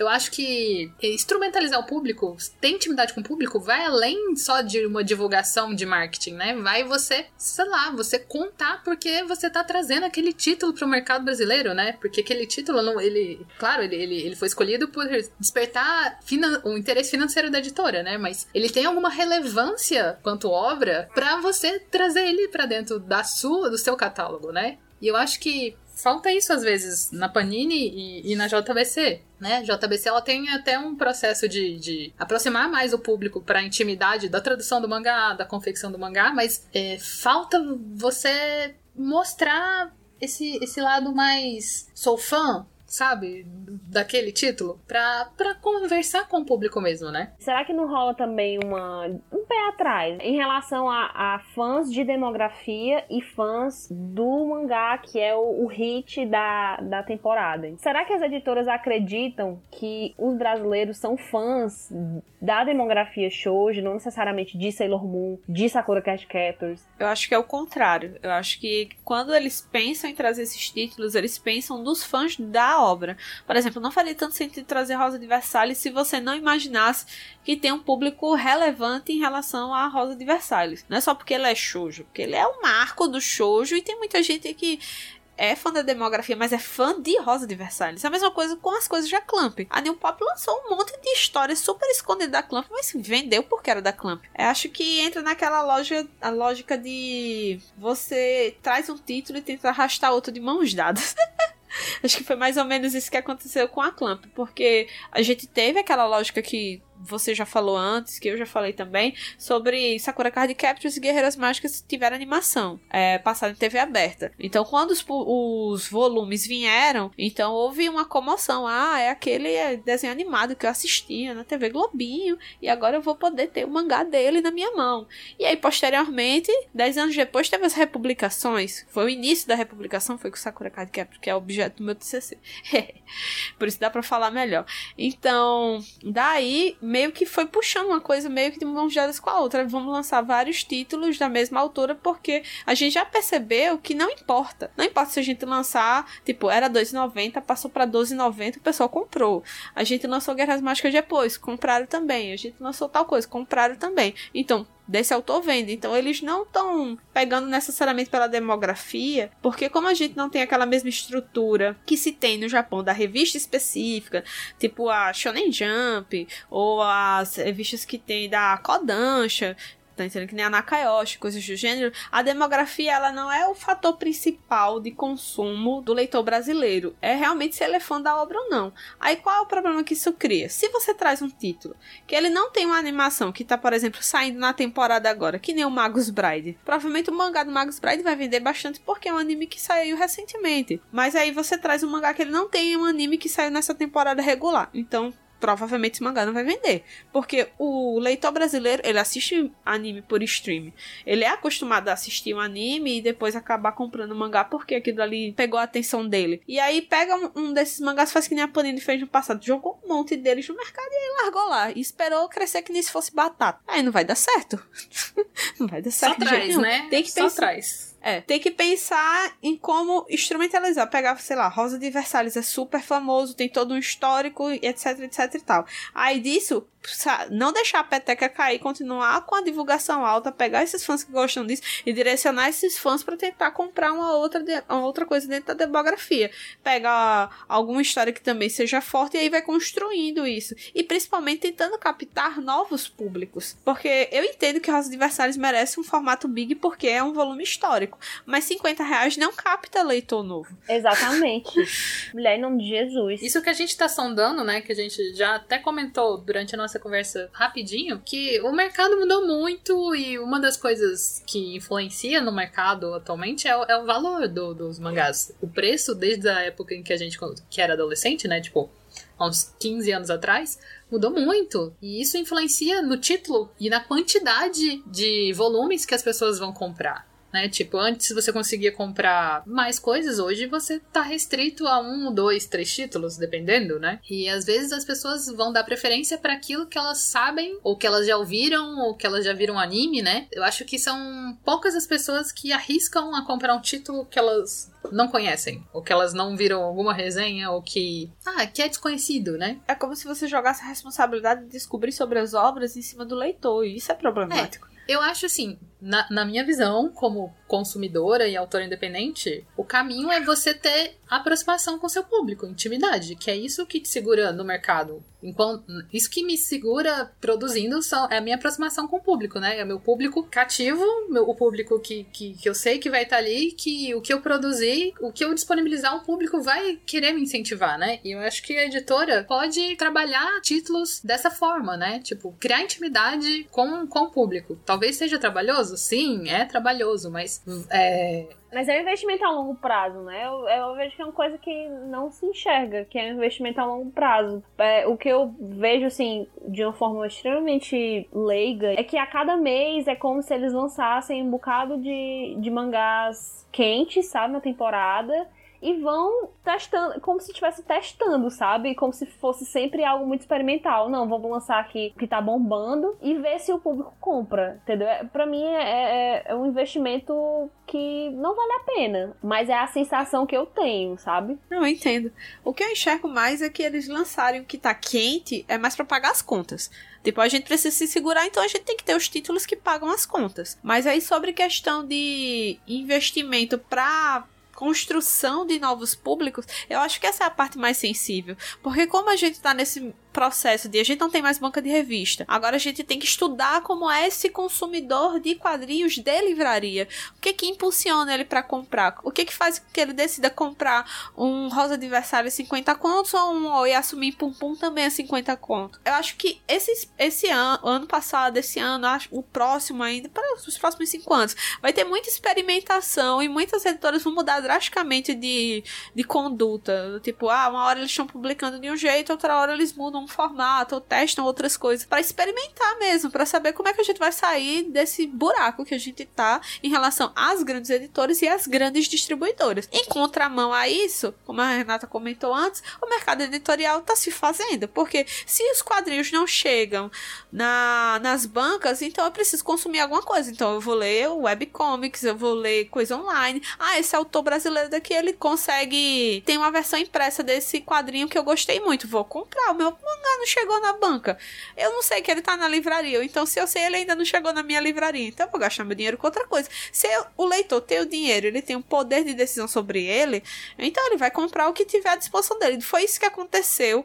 Eu acho que instrumentalizar o público, ter intimidade com o público, vai além só de uma divulgação de marketing, né? Vai você, sei lá, você contar porque você tá trazendo aquele título pro mercado brasileiro, né? Porque aquele título, não, ele, claro, ele, ele, ele foi escolhido por despertar finan- o interesse financeiro da editora, né? Mas ele tem alguma relevância quanto obra pra você trazer ele pra dentro da sua, do seu catálogo, né? E eu acho que falta isso às vezes na Panini e, e na JBC, né? JBC ela tem até um processo de, de aproximar mais o público para a intimidade da tradução do mangá, da confecção do mangá, mas é, falta você mostrar esse, esse lado mais sou fã, sabe? Daquele título, pra, pra conversar com o público mesmo, né? Será que não rola também uma, um pé atrás em relação a, a fãs de demografia e fãs do mangá, que é o, o hit da, da temporada? Será que as editoras acreditam que os brasileiros são fãs da demografia shoujo, não necessariamente de Sailor Moon, de Sakura Card Captors? Eu acho que é o contrário. Eu acho que quando eles pensam em trazer esses títulos, eles pensam dos fãs da obra. Por exemplo, não faria tanto sentido trazer Rosa de Versalhes se você não imaginasse que tem um público relevante em relação a Rosa de Versalhes. Não é só porque ele é shoujo, porque ele é o marco do shoujo e tem muita gente que é fã da demografia, mas é fã de Rosa de Versalhes. É a mesma coisa com as coisas da Clamp. A New Pop lançou um monte de histórias super escondidas da Clamp, mas vendeu porque era da Clamp. Eu acho que entra naquela loja, a lógica de você traz um título e tenta arrastar outro de mãos dadas. [laughs] Acho que foi mais ou menos isso que aconteceu com a Clamp, porque a gente teve aquela lógica que você já falou antes, que eu já falei também, sobre Sakura Card Captors e Guerreiras Mágicas tiveram animação, é, passada em TV aberta. Então, quando os, os, volumes vieram, então houve uma comoção. Ah, é aquele desenho animado que eu assistia na TV Globinho, e agora eu vou poder ter o mangá dele na minha mão. E aí, posteriormente, dez anos depois, teve as republicações. Foi o início da republicação, foi com Sakura Card Captors, que é objeto do meu TCC. [laughs] Por isso dá pra falar melhor. Então, daí meio que foi puxando uma coisa meio que de mãos dadas com a outra. Vamos lançar vários títulos da mesma autora, porque a gente já percebeu que não importa. Não importa se a gente lançar, tipo, era 2,90, passou para 12,90, o pessoal comprou. A gente lançou Guerras Mágicas depois, compraram também. A gente lançou tal coisa, compraram também. Então, desse autor vende. Então eles não estão pegando necessariamente pela demografia, porque como a gente não tem aquela mesma estrutura que se tem no Japão da revista específica, tipo a Shonen Jump ou as revistas que tem da Kodansha, tá entendendo? Que nem a Nakayoshi, coisas do gênero. A demografia, ela não é o fator principal de consumo do leitor brasileiro. É realmente se ele é fã da obra ou não. Aí qual é o problema que isso cria? Se você traz um título que ele não tem uma animação, que tá, por exemplo, saindo na temporada agora, que nem o Magus Bride. Provavelmente o mangá do Magus Bride vai vender bastante porque é um anime que saiu recentemente. Mas aí você traz um mangá que ele não tem um anime que saiu nessa temporada regular. Então, provavelmente esse mangá não vai vender. Porque o leitor brasileiro, ele assiste anime por stream. Ele é acostumado a assistir um anime e depois acabar comprando mangá porque aquilo ali pegou a atenção dele. E aí pega um, um desses mangás, faz que nem a Panini fez no passado, jogou um monte deles no mercado e aí largou lá. E esperou crescer que nem se fosse batata. Aí não vai dar certo. [laughs] não vai dar certo. Só traz, né? Tem que Só pensar. traz. É, tem que pensar em como instrumentalizar. Pegar, sei lá, Rosa de Versalhes é super famoso, tem todo um histórico, etc, etc e tal. Aí disso, não deixar a peteca cair, continuar com a divulgação alta, pegar esses fãs que gostam disso e direcionar esses fãs para tentar comprar uma outra, uma outra coisa dentro da demografia. Pegar alguma história que também seja forte e aí vai construindo isso. E principalmente tentando captar novos públicos. Porque eu entendo que Rosa de Versalhes merece um formato big porque é um volume histórico. Mas 50 reais não capta leitor novo. Exatamente. [laughs] Mulher em nome de Jesus. Isso que a gente tá sondando, né? Que a gente já até comentou durante a nossa conversa rapidinho, que o mercado mudou muito e uma das coisas que influencia no mercado atualmente é o, é o valor do, dos mangás. O preço, desde a época em que a gente que era adolescente, né? Tipo, há uns 15 anos atrás, mudou muito. E isso influencia no título e na quantidade de volumes que as pessoas vão comprar né? Tipo, antes você conseguia comprar mais coisas, hoje você tá restrito a um, dois, três títulos, dependendo, né? E às vezes as pessoas vão dar preferência para aquilo que elas sabem, ou que elas já ouviram, ou que elas já viram anime, né? Eu acho que são poucas as pessoas que arriscam a comprar um título que elas não conhecem, ou que elas não viram alguma resenha, ou que. Ah, que é desconhecido, né? É como se você jogasse a responsabilidade de descobrir sobre as obras em cima do leitor, e isso é problemático. É. Eu acho assim, na, na, minha visão, como consumidora e autora independente, o caminho é você ter aproximação com seu público, intimidade, que é isso que te segura no mercado. Enquanto, isso que me segura produzindo são, é a minha aproximação com o público, né? É meu público cativo, meu, o público que, que, que eu sei que vai estar ali, que o que eu produzir, o que eu disponibilizar, o público vai querer me incentivar, né? E eu acho que a editora pode trabalhar títulos dessa forma, né? Tipo, criar intimidade com, com o público. Talvez seja trabalhoso, sim, é trabalhoso, mas é, mas é um investimento a longo prazo, né? Eu, eu, vejo que é uma coisa que não se enxerga, que é um investimento a longo prazo. É, o que eu vejo, assim, de uma forma extremamente leiga, é que a cada mês é como se eles lançassem um bocado de, de mangás quentes, sabe, na temporada. E vão testando, como se estivesse testando, sabe? Como se fosse sempre algo muito experimental. Não, vamos lançar aqui o que tá bombando e ver se o público compra, entendeu? É, pra mim é, é, é um investimento que não vale a pena, mas é a sensação que eu tenho, sabe? Não, eu entendo. O que eu enxergo mais é que eles lançarem o que tá quente é mais para pagar as contas. Tipo, a gente precisa se segurar, então a gente tem que ter os títulos que pagam as contas. Mas aí sobre questão de investimento para construção de novos públicos, eu acho que essa é a parte mais sensível. Porque como a gente tá nesse processo de a gente não tem mais banca de revista. Agora a gente tem que estudar como é esse consumidor de quadrinhos de livraria. O que que impulsiona ele para comprar? O que que faz com que ele decida comprar um Rosa Adversário 50 contos ou um Oi Assumir Pum Pum também a 50 contos? Eu acho que esse, esse ano, ano passado, esse ano, acho, o próximo ainda, para os próximos cinco anos, vai ter muita experimentação e muitas editoras vão mudar drasticamente de, de conduta. Tipo, ah, uma hora eles estão publicando de um jeito, outra hora eles mudam um formato ou testam outras coisas para experimentar mesmo, para saber como é que a gente vai sair desse buraco que a gente tá em relação às grandes editoras e às grandes distribuidoras. Em contramão a isso, como a Renata comentou antes, o mercado editorial tá se fazendo, porque se os quadrinhos não chegam na, nas bancas, então eu preciso consumir alguma coisa. Então eu vou ler webcomics, eu vou ler coisa online. Ah, esse autor brasileiro daqui, ele consegue. Tem uma versão impressa desse quadrinho que eu gostei muito. Vou comprar. O meu mangá não chegou na banca. Eu não sei que ele tá na livraria. Então, se eu sei, ele ainda não chegou na minha livraria. Então, eu vou gastar meu dinheiro com outra coisa. Se eu, o leitor tem o dinheiro, ele tem o poder de decisão sobre ele, então ele vai comprar o que tiver à disposição dele. Foi isso que aconteceu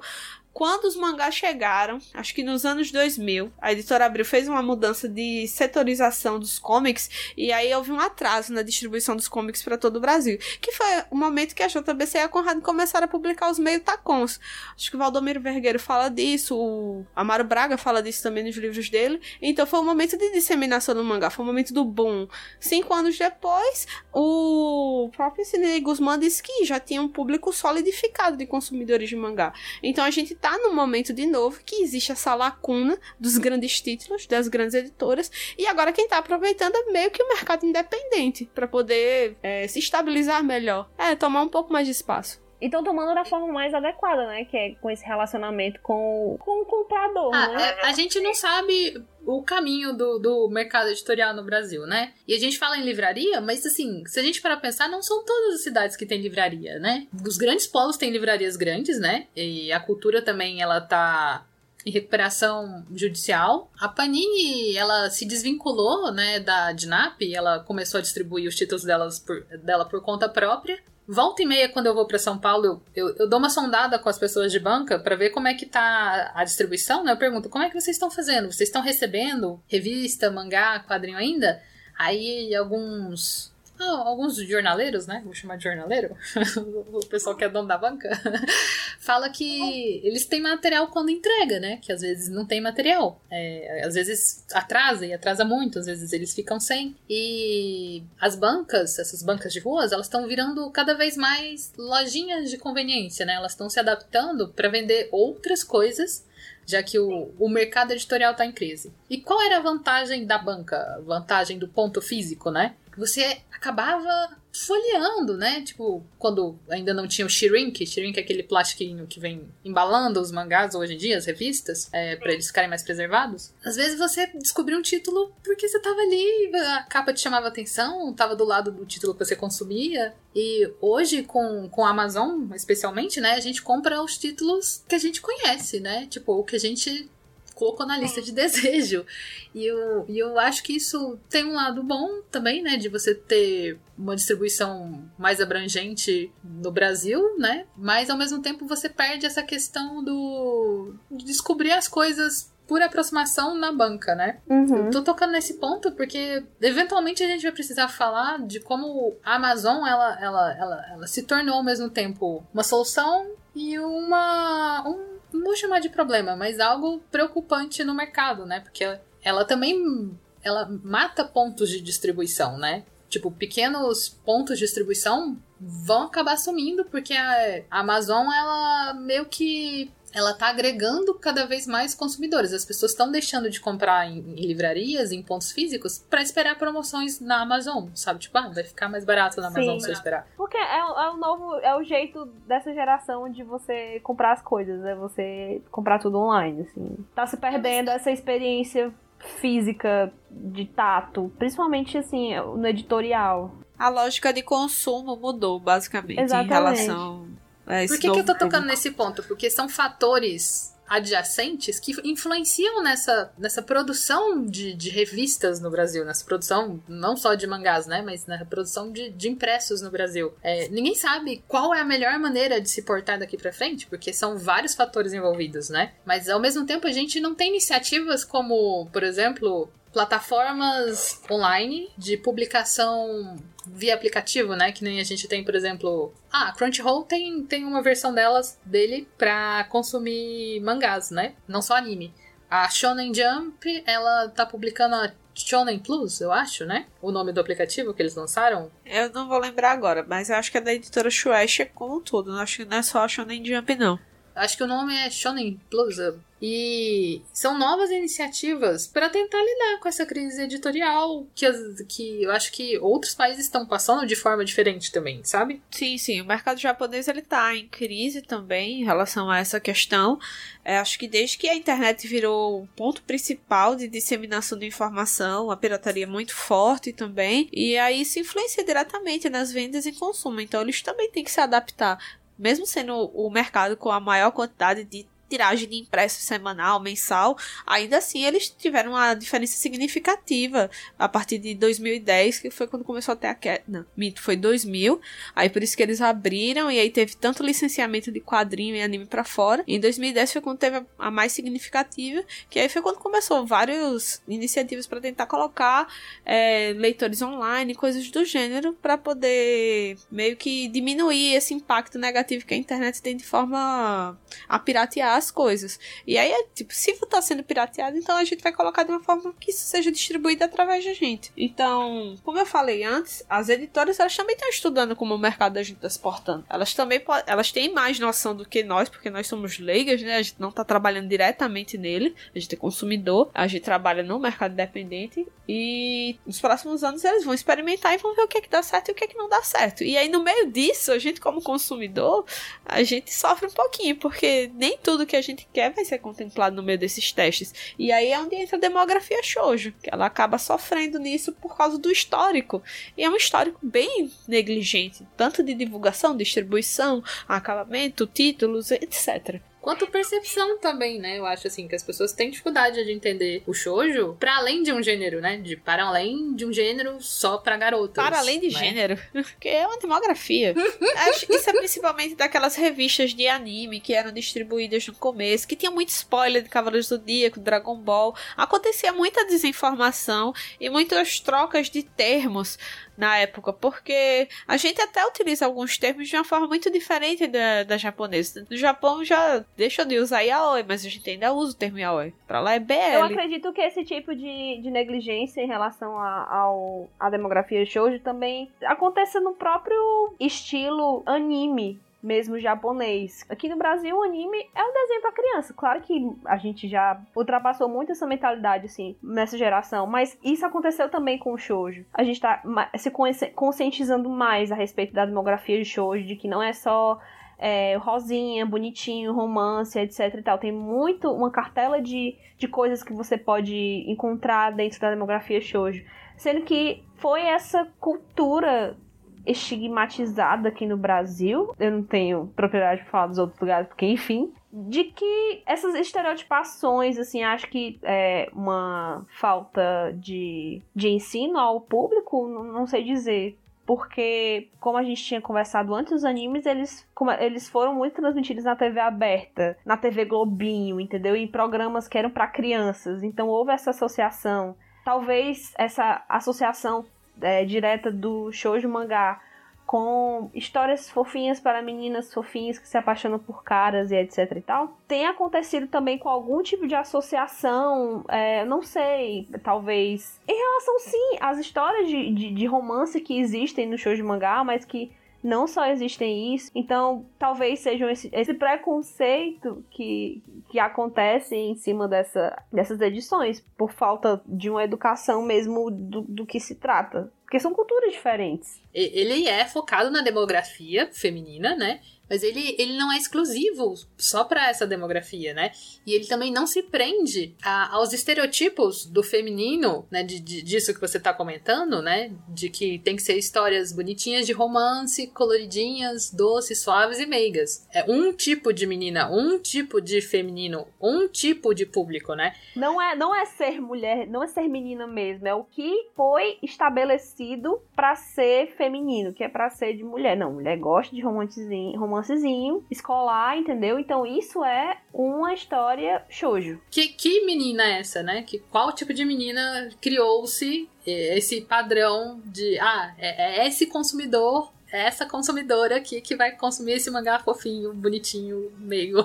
quando os mangás chegaram, acho que nos anos 2000, a editora Abril fez uma mudança de setorização dos comics e aí houve um atraso na distribuição dos comics para todo o Brasil, que foi o momento que a JBC e a Conrado começaram a publicar os meio tacons. Acho que o Valdomiro Vergueiro fala disso, o Amaro Braga fala disso também nos livros dele. Então foi um momento de disseminação do mangá, foi um momento do boom. Cinco anos depois, o próprio Sidney Guzmán disse que já tinha um público solidificado de consumidores de mangá. Então a gente tá no momento de novo que existe essa lacuna dos grandes títulos, das grandes editoras, e agora quem tá aproveitando é meio que o mercado independente para poder é, se estabilizar melhor. É, tomar um pouco mais de espaço. E estão tomando da forma mais adequada, né? Que é com esse relacionamento com, com o comprador, Ah, né? é, a gente não sabe o caminho do, do mercado editorial no Brasil, né? E a gente fala em livraria, mas assim, se a gente parar pra pensar, não são todas as cidades que têm livraria, né? Os grandes polos têm livrarias grandes, né? E a cultura também, ela tá em recuperação judicial. A Panini, ela se desvinculou, né, da Dinap, ela começou a distribuir os títulos delas por, dela por conta própria. Volta e meia, quando eu vou para São Paulo, eu, eu, eu, dou uma sondada com as pessoas de banca para ver como é que tá a distribuição, né? Eu pergunto, como é que vocês estão fazendo? Vocês estão recebendo revista, mangá, quadrinho ainda? Aí alguns ah, alguns jornaleiros, né? Vou chamar de jornaleiro. [laughs] o pessoal que é dono da banca. [laughs] fala que eles têm material quando entrega, né? Que às vezes não tem material. É, às vezes atrasa e atrasa muito, às vezes eles ficam sem. E as bancas, essas bancas de ruas, elas estão virando cada vez mais lojinhas de conveniência, né? Elas estão se adaptando para vender outras coisas já que o, o mercado editorial está em crise. E qual era a vantagem da banca? Vantagem do ponto físico, né? Você acabava folheando, né? Tipo, quando ainda não tinha o shrink, shrink é aquele plastiquinho que vem embalando os mangás hoje em dia, as revistas, é, para eles ficarem mais preservados. Às vezes você descobriu um título porque você tava ali, a capa te chamava atenção, tava do lado do título que você consumia. E hoje, com, com a Amazon, especialmente, né, a gente compra os títulos que a gente conhece, né? Tipo, o que a gente colocou na lista de desejo. E eu, e eu acho que isso tem um lado bom também, né? De você ter uma distribuição mais abrangente no Brasil, né? Mas ao mesmo tempo você perde essa questão do de descobrir as coisas por aproximação na banca, né? Uhum. Tô tocando nesse ponto porque eventualmente a gente vai precisar falar de como a Amazon ela, ela, ela, ela se tornou ao mesmo tempo uma solução e uma um não vou chamar de problema, mas algo preocupante no mercado, né? Porque ela também ela mata pontos de distribuição, né? Tipo, pequenos pontos de distribuição vão acabar sumindo porque a Amazon ela meio que ela tá agregando cada vez mais consumidores. As pessoas estão deixando de comprar em, em livrarias, em pontos físicos, para esperar promoções na Amazon, sabe? Tipo, ah, vai ficar mais barato na Amazon Sim. se eu esperar. Porque é, é o novo, é o jeito dessa geração de você comprar as coisas, é você comprar tudo online, assim. Tá se perdendo essa experiência física de tato, principalmente assim, no editorial. A lógica de consumo mudou, basicamente, Exatamente. em relação esse Por que, que eu tô tocando nesse ponto? Porque são fatores adjacentes que influenciam nessa, nessa produção de, de revistas no Brasil, nessa produção não só de mangás, né, mas na produção de, de impressos no Brasil. É, ninguém sabe qual é a melhor maneira de se portar daqui pra frente, porque são vários fatores envolvidos, né? Mas ao mesmo tempo a gente não tem iniciativas como, por exemplo, plataformas online de publicação via aplicativo, né? Que nem a gente tem, por exemplo. Ah, Crunchyroll tem, tem uma versão delas dele pra consumir mangás, né? Não só anime. A Shonen Jump, ela tá publicando a Shonen Plus, eu acho, né? O nome do aplicativo que eles lançaram. Eu não vou lembrar agora, mas eu acho que é da editora Shueisha como um todo. Eu acho que não é só a Shonen Jump, não. Acho que o nome é Shonen Plus. E são novas iniciativas para tentar lidar com essa crise editorial que, que eu acho que outros países estão passando de forma diferente também, sabe? Sim, sim. O mercado japonês ele tá em crise também em relação a essa questão. É, acho que desde que a internet virou o ponto principal de disseminação de informação, a pirataria é muito forte também. E aí isso influencia diretamente nas vendas e consumo. Então eles também têm que se adaptar. Mesmo sendo o mercado com a maior quantidade de tiragem de impresso semanal, mensal, ainda assim eles tiveram uma diferença significativa a partir de 2010, que foi quando começou a ter a queda. Não, mito, foi 2000. Aí por isso que eles abriram e aí teve tanto licenciamento de quadrinho e anime pra fora. Em 2010 foi quando teve a- a mais significativa, que aí foi quando começou várias iniciativas para tentar colocar é, leitores online, coisas do gênero, para poder meio que diminuir esse impacto negativo que a internet tem de forma a piratear as coisas. E aí é tipo, se tá sendo pirateado, então a gente vai colocar de uma forma que isso seja distribuído através da gente. Então, como eu falei antes, as editoras elas também estão estudando como o mercado da gente está se portando. Elas também elas têm mais noção do que nós, porque nós somos leigas, né? A gente não tá trabalhando diretamente nele, a gente é consumidor, a gente trabalha no mercado independente e nos próximos anos eles vão experimentar e vão ver o que é que dá certo e o que é que não dá certo. E aí no meio disso, a gente como consumidor, a gente sofre um pouquinho, porque nem tudo que a gente quer vai ser contemplado no meio desses testes. E aí é onde entra a demografia shoujo, que ela acaba sofrendo nisso por causa do histórico. E é um histórico bem negligente, tanto de divulgação, distribuição, acabamento, títulos, etc. Quanto percepção também, né? Eu acho assim que as pessoas têm dificuldade de entender o shoujo para além de um gênero, né? De para além de um gênero só para garotas. Para além de né? gênero, [laughs] porque é uma demografia. [laughs] Acho que isso é principalmente daquelas revistas de anime que eram distribuídas no começo, que tinha muito spoiler de Cavaleiros do Zodíaco, Dragon Ball. Acontecia muita desinformação e muitas trocas de termos na época, porque a gente até utiliza alguns termos de uma forma muito diferente da, da japonesa. No Japão já deixou de usar yaoi, mas a gente ainda usa o termo yaoi. Pra lá é BL. Eu acredito que esse tipo de, de negligência em relação a- ao, à demografia shoujo também acontece no próprio estilo anime mesmo japonês. Aqui no Brasil, o anime é um desenho pra criança. Claro que a gente já ultrapassou muito essa mentalidade, assim, nessa geração. Mas isso aconteceu também com o shoujo. A gente tá se consci- conscientizando mais a respeito da demografia de shoujo, de que não é só é, rosinha, bonitinho, romance, etc e tal. Tem muito, uma cartela de, de coisas que você pode encontrar dentro da demografia shoujo. Sendo que foi essa cultura estigmatizada aqui no Brasil, eu não tenho propriedade para falar dos outros lugares, porque enfim, de que essas estereotipações, assim, acho que é uma falta de, de ensino ao público, não, sei dizer. Porque, como a gente tinha conversado antes, os animes, eles, eles foram muito transmitidos na TV aberta, na TV Globinho, entendeu? Em programas que eram para crianças. Então houve essa associação. Talvez essa associação é, direta do shoujo mangá com histórias fofinhas para meninas fofinhas que se apaixonam por caras e etc e tal. Tem acontecido também com algum tipo de associação, é, não sei, talvez. Em relação, sim, às histórias de, de, de romance que existem no show de mangá, mas que não só existem isso, então talvez seja esse, esse preconceito que, que acontece em cima dessa, dessas edições, por falta de uma educação mesmo do, do que se trata. Porque são culturas diferentes. Ele é focado na demografia feminina, né? Mas ele, ele não é exclusivo só para essa demografia, né? E ele também não se prende a, aos estereotipos do feminino, né? De, de, disso que você tá comentando, né? De que tem que ser histórias bonitinhas de romance, coloridinhas, doces, suaves e meigas. É um tipo de menina, um tipo de feminino, um tipo de público, né? Não é, não é ser mulher, não é ser menina mesmo, é o que foi estabelecido para ser feminino, que é para ser de mulher. Não, mulher gosta de romancezinho, romance romancezinho escolar, entendeu? Então isso é uma história shoujo. Que, que menina é essa, né? Que, qual tipo de menina criou-se esse padrão de, ah, é, é esse consumidor é essa consumidora aqui que vai consumir esse mangá fofinho, bonitinho, meio.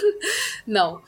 [laughs] Não.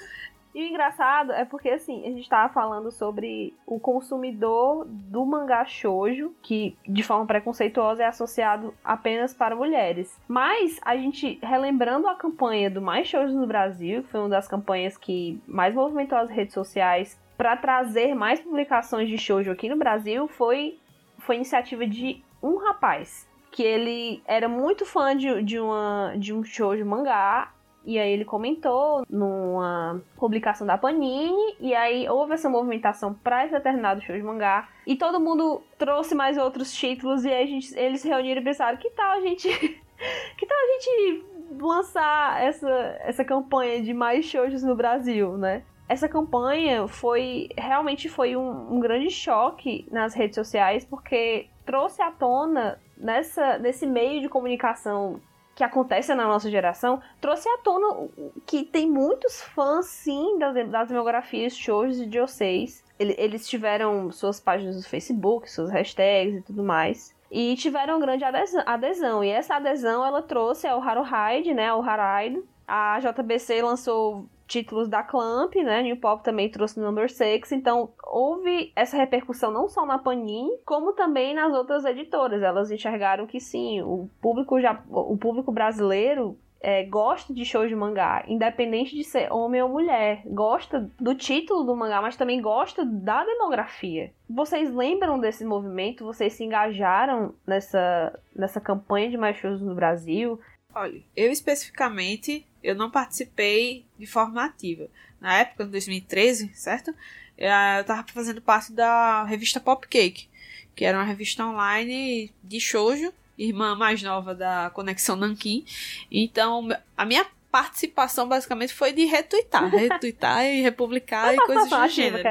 E o engraçado é porque, assim, a gente tava falando sobre o consumidor do mangá shoujo, que de forma preconceituosa é associado apenas para mulheres. Mas a gente, relembrando a campanha do Mais Shoujo no Brasil, que foi uma das campanhas que mais movimentou as redes sociais para trazer mais publicações de shoujo aqui no Brasil, foi, foi iniciativa de um rapaz que ele era muito fã de, de, uma, de um shoujo mangá e aí ele comentou numa publicação da Panini, e aí houve essa movimentação para esse determinado show de mangá. E todo mundo trouxe mais outros títulos, e aí a gente, eles se reuniram e pensaram, que tal a gente. [laughs] que tal a gente lançar essa, essa campanha de mais shows no Brasil, né? Essa campanha foi realmente foi um, um grande choque nas redes sociais, porque trouxe à tona nessa, nesse meio de comunicação que acontece na nossa geração, trouxe à tona que tem muitos fãs, sim, das, das demografias shows de Joseis. Eles tiveram suas páginas no Facebook, suas hashtags e tudo mais. E tiveram grande adesão. E essa adesão ela trouxe ao Haruhide, né? Ao Haraido. A JBC lançou títulos da Clamp, né? New Pop também trouxe Number Six, então houve essa repercussão não só na Panini, como também nas outras editoras. Elas enxergaram que sim, o público já, o público brasileiro é, gosta de shows de mangá, independente de ser homem ou mulher, gosta do título do mangá, mas também gosta da demografia. Vocês lembram desse movimento? Vocês se engajaram nessa, nessa campanha de mais shows no Brasil? Olha, eu especificamente eu não participei de forma ativa. Na época, em 2013, certo? Eu estava fazendo parte da revista Pop Cake, que era uma revista online de shoujo, irmã mais nova da Conexão Nankin. Então, a minha participação basicamente foi de retweetar, retweetar e republicar e coisas do [laughs] gênero.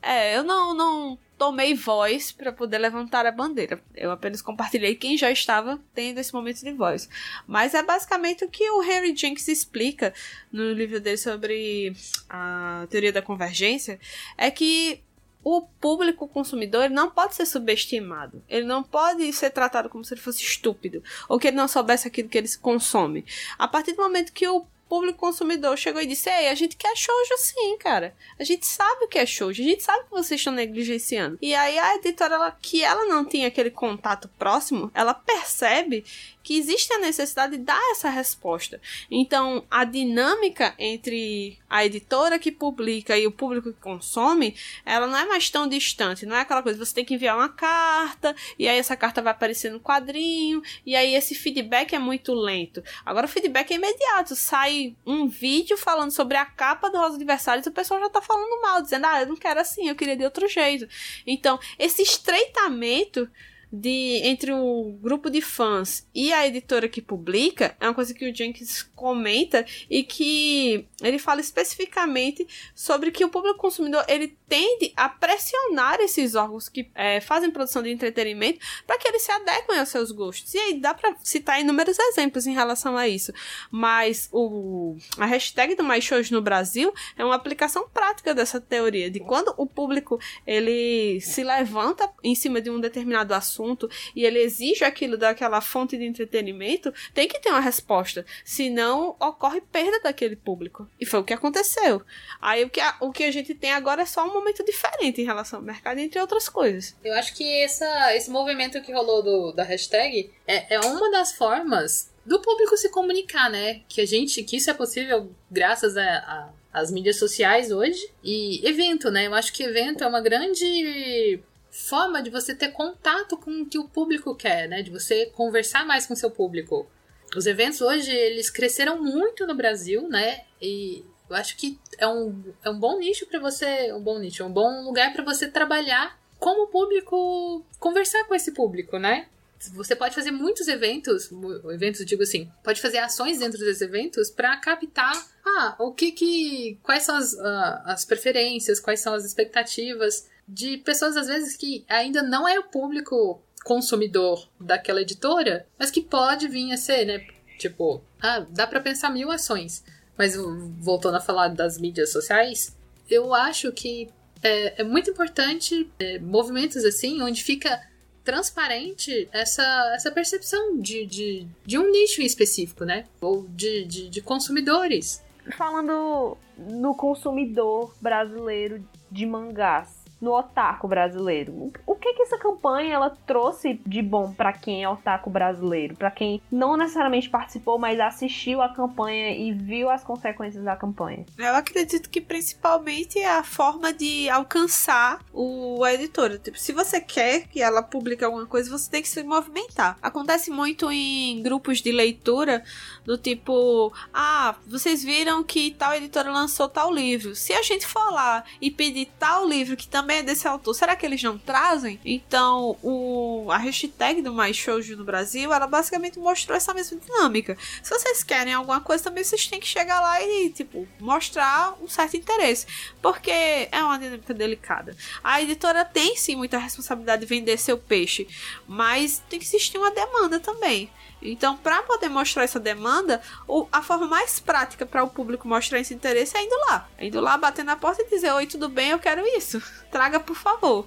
É, eu não, não tomei voz para poder levantar a bandeira. Eu apenas compartilhei quem já estava tendo esse momento de voz. Mas é basicamente o que o Henry Jenkins explica no livro dele sobre a teoria da convergência, é que o público consumidor não pode ser subestimado. Ele não pode ser tratado como se ele fosse estúpido ou que ele não soubesse aquilo que ele consome. A partir do momento que o público consumidor chegou e disse: Ei, a gente quer shoujo sim, cara. A gente sabe o que é shoujo, a gente sabe que vocês estão negligenciando. E aí a editora, ela, que ela não tinha aquele contato próximo, ela percebe que existe a necessidade de dar essa resposta. Então, a dinâmica entre a editora que publica e o público que consome, ela não é mais tão distante, não é aquela coisa, você tem que enviar uma carta, e aí essa carta vai aparecer no quadrinho, e aí esse feedback é muito lento. Agora o feedback é imediato, sai um vídeo falando sobre a capa do Rosa Adversários, o pessoal já tá falando mal, dizendo, ah, eu não quero assim, eu queria de outro jeito. Então, esse estreitamento de entre o grupo de fãs e a editora que publica é uma coisa que o Jenkins comenta e que ele fala especificamente sobre que o público consumidor ele tende a pressionar esses órgãos que é, fazem produção de entretenimento para que eles se adequem aos seus gostos. E aí dá para citar inúmeros exemplos em relação a isso. Mas o, a hashtag do Mais Shows no Brasil é uma aplicação prática dessa teoria de quando o público ele se levanta em cima de um determinado assunto assunto e ele exige aquilo daquela fonte de entretenimento, tem que ter uma resposta. Senão ocorre perda daquele público. E foi o que aconteceu. Aí o que a, o que a gente tem agora é só um momento diferente em relação ao mercado, entre outras coisas. Eu acho que essa, esse movimento que rolou do, da hashtag é, é uma das formas do público se comunicar, né? Que a gente, que isso é possível graças a, a as mídias sociais hoje e evento, né? Eu acho que evento é uma grande forma de você ter contato com o que o público quer, né? De você conversar mais com o seu público. Os eventos hoje, eles cresceram muito no Brasil, né? E eu acho que é um, é um bom nicho para você, um bom nicho, um bom lugar para você trabalhar como público, conversar com esse público, né? Você pode fazer muitos eventos, eventos digo assim, pode fazer ações dentro desses eventos para captar, ah, o que que, quais são as, uh, as preferências, quais são as expectativas de pessoas às vezes que ainda não é o público consumidor daquela editora, mas que pode vir a ser, né? Tipo, ah, dá para pensar mil ações. Mas voltando a falar das mídias sociais, eu acho que é, é muito importante é, movimentos assim, onde fica transparente essa, essa percepção de, de, de um nicho específico, né? Ou de, de, de consumidores. Falando no consumidor brasileiro de mangás, no otaku brasileiro. O que que essa campanha ela trouxe de bom para quem é otaku brasileiro? Para quem não necessariamente participou, mas assistiu a campanha e viu as consequências da campanha? Eu acredito que principalmente é a forma de alcançar o, a editora. Tipo, se você quer que ela publique alguma coisa, você tem que se movimentar. Acontece muito em grupos de leitura do tipo, ah, vocês viram que tal editora lançou tal livro. Se a gente for lá e pedir tal livro que também é desse autor, será que eles não trazem? Então, o, a hashtag do Mais Shoujo no Brasil, ela basicamente mostrou essa mesma dinâmica. Se vocês querem alguma coisa, também vocês têm que chegar lá e, tipo, mostrar um certo interesse. Porque é uma dinâmica delicada. A editora tem sim muita responsabilidade de vender seu peixe, mas tem que existir uma demanda também. Então, para poder mostrar essa demanda, o, a forma mais prática para o público mostrar esse interesse é indo lá. É indo lá, bater na porta e dizer: Oi, tudo bem? Eu quero isso. [laughs] Traga, por favor.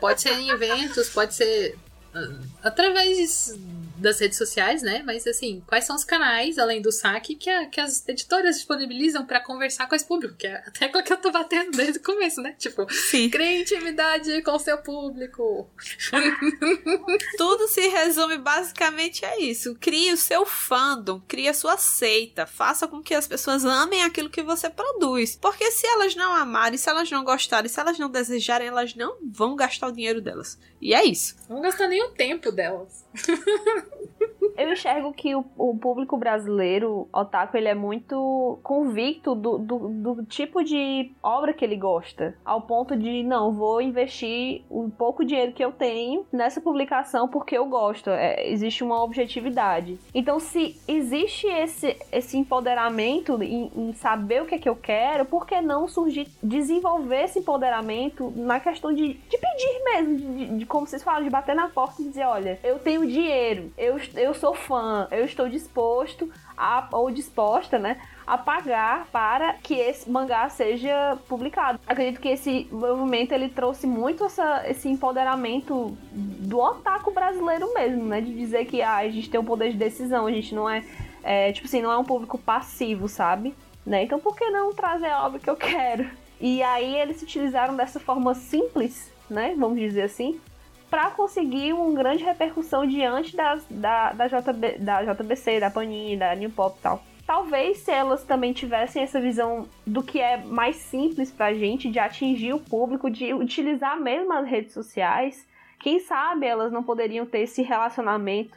Pode ser em eventos, pode ser uh, através das redes sociais, né? Mas assim, quais são os canais, além do saque, que, a, que as editoras disponibilizam para conversar com esse público? Que é a tecla que eu tô batendo desde o começo, né? Tipo, Sim. crie intimidade com o seu público. [laughs] Tudo se resume basicamente a isso. Crie o seu fandom, crie a sua seita, faça com que as pessoas amem aquilo que você produz. Porque se elas não amarem, se elas não gostarem, se elas não desejarem, elas não vão gastar o dinheiro delas. E é isso. Não gastar nem o tempo delas. [laughs] Eu enxergo que o, o, público brasileiro, otaku, ele é muito convicto do, do, do, tipo de obra que ele gosta. Ao ponto de, não, vou investir o pouco dinheiro que eu tenho nessa publicação porque eu gosto. É, existe uma objetividade. Então, se existe esse, esse empoderamento em, em, saber o que é que eu quero, por que não surgir, desenvolver esse empoderamento na questão de, de pedir mesmo, de, de, de como vocês falam, de bater na porta e dizer, olha, eu tenho dinheiro, eu, eu sou fã, eu estou disposto a, ou disposta, né, a pagar para que esse mangá seja publicado. Acredito que esse movimento ele trouxe muito essa, esse empoderamento do otaku brasileiro mesmo, né, de dizer que ah, a gente tem um poder de decisão, a gente não é, é tipo assim, não é um público passivo, sabe? Né? Então por que não trazer a obra que eu quero? E aí eles se utilizaram dessa forma simples, né? Vamos dizer assim, para conseguir uma grande repercussão diante das, da, da, JB, da JBC, da Panini, da New Pop e tal. Talvez se elas também tivessem essa visão do que é mais simples pra gente, de atingir o público, de utilizar mesmo as redes sociais, quem sabe elas não poderiam ter esse relacionamento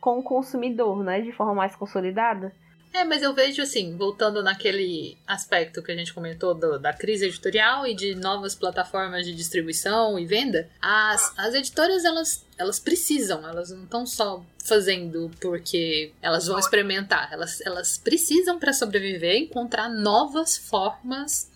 com o consumidor, né, de forma mais consolidada? É, mas eu vejo assim, voltando naquele aspecto que a gente comentou do, da crise editorial e de novas plataformas de distribuição e venda, as, as editoras elas, elas precisam, elas não estão só fazendo porque elas vão experimentar, elas, elas precisam para sobreviver encontrar novas formas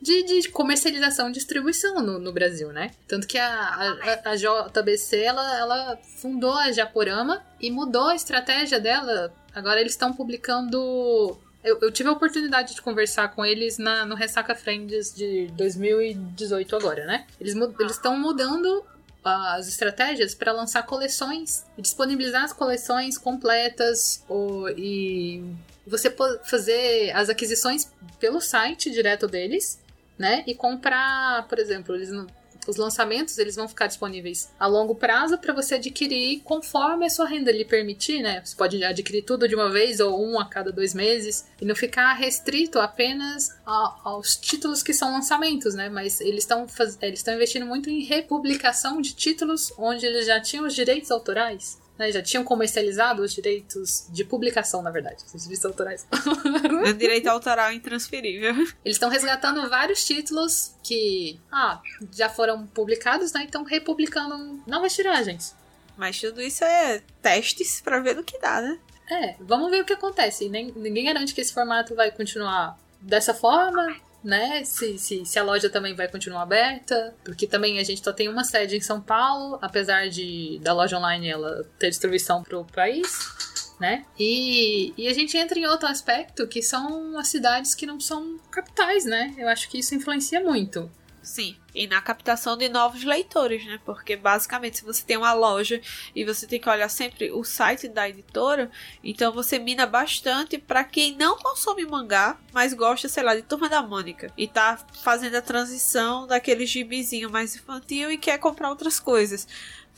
de, de comercialização e distribuição no, no, Brasil, né? Tanto que a, a, a JBC ela, ela fundou a Japorama e mudou a estratégia dela Agora eles estão publicando. Eu, eu, tive a oportunidade de conversar com eles na, no Ressaca Friends de 2018 agora, né? Eles estão mudando as estratégias para lançar coleções, disponibilizar as coleções completas ou, e você fazer as aquisições pelo site direto deles, né? E comprar, por exemplo, eles os lançamentos eles vão ficar disponíveis a longo prazo para você adquirir conforme a sua renda lhe permitir, né? Você pode adquirir tudo de uma vez ou um a cada dois meses e não ficar restrito apenas a, aos títulos que são lançamentos, né? Mas eles estão eles estão investindo muito em republicação de títulos onde eles já tinham os direitos autorais né, já tinham comercializado os direitos de publicação, na verdade, os direitos autorais. [laughs] O direito autoral intransferível. Eles estão resgatando vários títulos que ah, já foram publicados, né? Então republicando novas tiragens. Mas tudo isso é testes para ver o que dá, né? É, vamos ver o que acontece. Nem, ninguém garante que esse formato vai continuar dessa forma né? Se, se, se, a loja também vai continuar aberta, porque também a gente só tem uma sede em São Paulo, apesar de da loja online ela ter distribuição para o país, né? E, e a gente entra em outro aspecto que são as cidades que não são capitais, né? Eu acho que isso influencia muito. Sim, e na captação de novos leitores, né? Porque basicamente, se você tem uma loja e você tem que olhar sempre o site da editora, então você mina bastante para quem não consome mangá, mas gosta, sei lá, de Turma da Mônica e tá fazendo a transição daquele gibizinho mais infantil e quer comprar outras coisas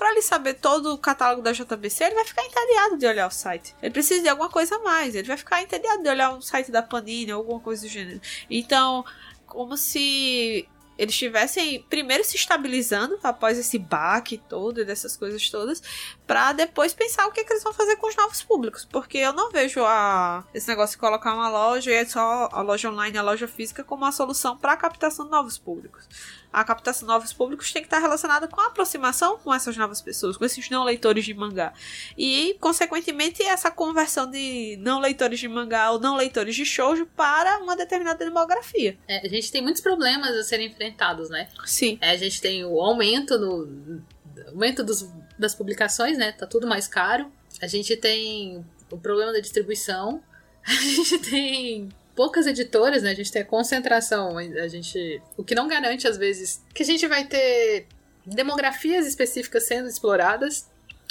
para ele saber todo o catálogo da JBC, ele vai ficar entediado de olhar o site. Ele precisa de alguma coisa a mais. Ele vai ficar entediado de olhar o site da Panini alguma coisa do gênero. Então, como se eles estivessem primeiro se estabilizando após esse baque todo dessas coisas todas, para depois pensar o que, que, eles vão fazer com os novos públicos. Porque eu não vejo a, esse negócio de colocar uma loja e é só a loja online e a loja física como uma solução para a captação de novos públicos a captação de novos públicos tem que estar relacionada com a aproximação com essas novas pessoas, com esses não leitores de mangá. E, consequentemente, essa conversão de não leitores de mangá ou não leitores de shoujo para uma determinada demografia. É, a gente tem muitos problemas a serem enfrentados, né? Sim. É, a gente tem o aumento no aumento dos, das publicações, né? Tá tudo mais caro. A gente tem o problema da distribuição. [laughs] A gente tem poucas editoras, né? A gente tem a concentração, a gente, o que não garante às vezes que a gente vai ter demografias específicas sendo exploradas,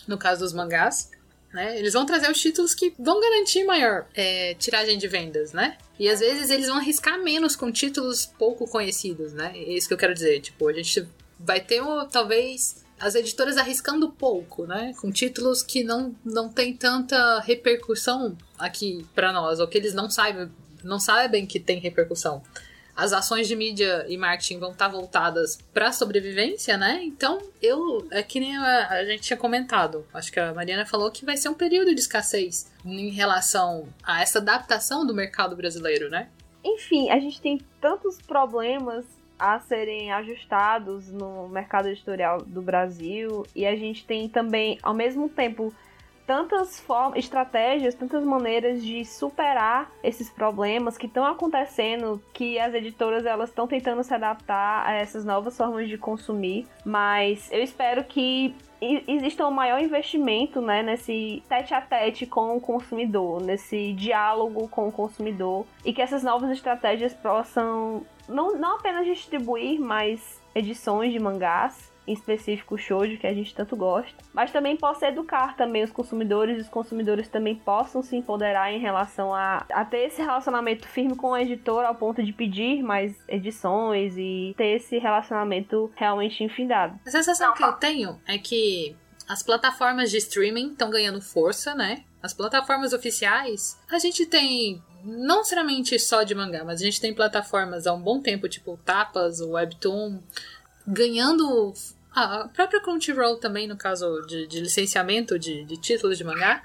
no caso dos mangás, né? Eles vão trazer os títulos que vão garantir maior é, tiragem de vendas, né? E às vezes eles vão arriscar menos com títulos pouco conhecidos, né? É isso que eu quero dizer. Tipo, a gente vai ter talvez as editoras arriscando pouco, né? Com títulos que não, não tem tanta repercussão aqui para nós, ou que eles não saibam não sabem que tem repercussão. As ações de mídia e marketing vão estar voltadas para sobrevivência, né? Então, eu é que nem a, a, gente tinha comentado. Acho que a Mariana falou que vai ser um período de escassez em relação a essa adaptação do mercado brasileiro, né? Enfim, a gente tem tantos problemas a serem ajustados no mercado editorial do Brasil e a gente tem também, ao mesmo tempo, tantas formas, estratégias, tantas maneiras de superar esses problemas que estão acontecendo, que as editoras elas estão tentando se adaptar a essas novas formas de consumir, mas eu espero que exista um maior investimento né, nesse tete a tete com o consumidor, nesse diálogo com o consumidor e que essas novas estratégias possam não, não apenas distribuir mais edições de mangás, em específico shoujo, que a gente tanto gosta, mas também possa educar também os consumidores e os consumidores também possam se empoderar em relação a, a ter esse relacionamento firme com o editor ao ponto de pedir mais edições e ter esse relacionamento realmente infindado. A sensação que eu tenho é que as plataformas de streaming estão ganhando força, né? As plataformas oficiais, a gente tem não necessariamente só de mangá, mas a gente tem plataformas há um bom tempo, tipo Tapas, o Webtoon, ganhando a própria Crunchyroll também, no caso de, de licenciamento de, de, títulos de mangá,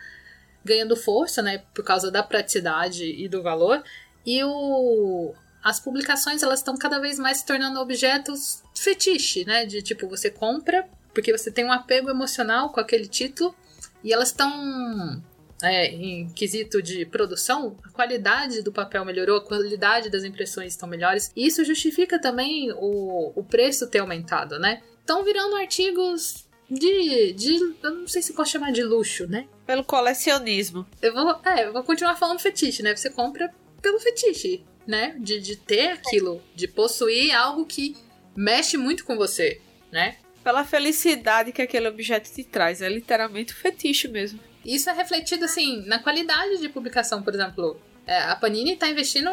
ganhando força, né, por causa da praticidade e do valor. E o, as publicações, elas estão cada vez mais se tornando objetos fetiche, né, de tipo, você compra porque você tem um apego emocional com aquele título e elas estão é, em quesito de produção, a qualidade do papel melhorou, a qualidade das impressões estão melhores. E isso justifica também o, o preço ter aumentado, né? Estão virando artigos de, de. Eu não sei se posso chamar de luxo, né? Pelo colecionismo. Eu vou. É, eu vou continuar falando fetiche, né? Você compra pelo fetiche, né? De, de ter aquilo, de possuir algo que mexe muito com você, né? pela felicidade que aquele objeto te traz. É literalmente um fetiche mesmo. Isso é refletido, assim, na qualidade de publicação, por exemplo. É, a Panini tá investindo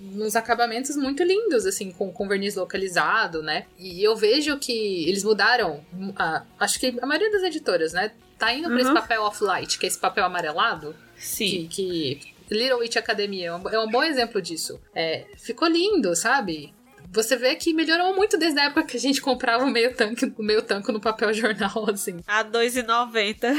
nos acabamentos muito lindos, assim, com, com verniz localizado, né? E eu vejo que eles mudaram. a- acho que a maioria das editoras, né? Tá indo pra esse Uhum. papel off-light, que é esse papel amarelado. Sim. Que, que Little Witch Academia é um, é um bom exemplo disso. É, ficou lindo, sabe? Você vê que melhorou muito desde a época que a gente comprava o meio tanque, o meio tanque no papel jornal, [laughs] assim. A 2,90.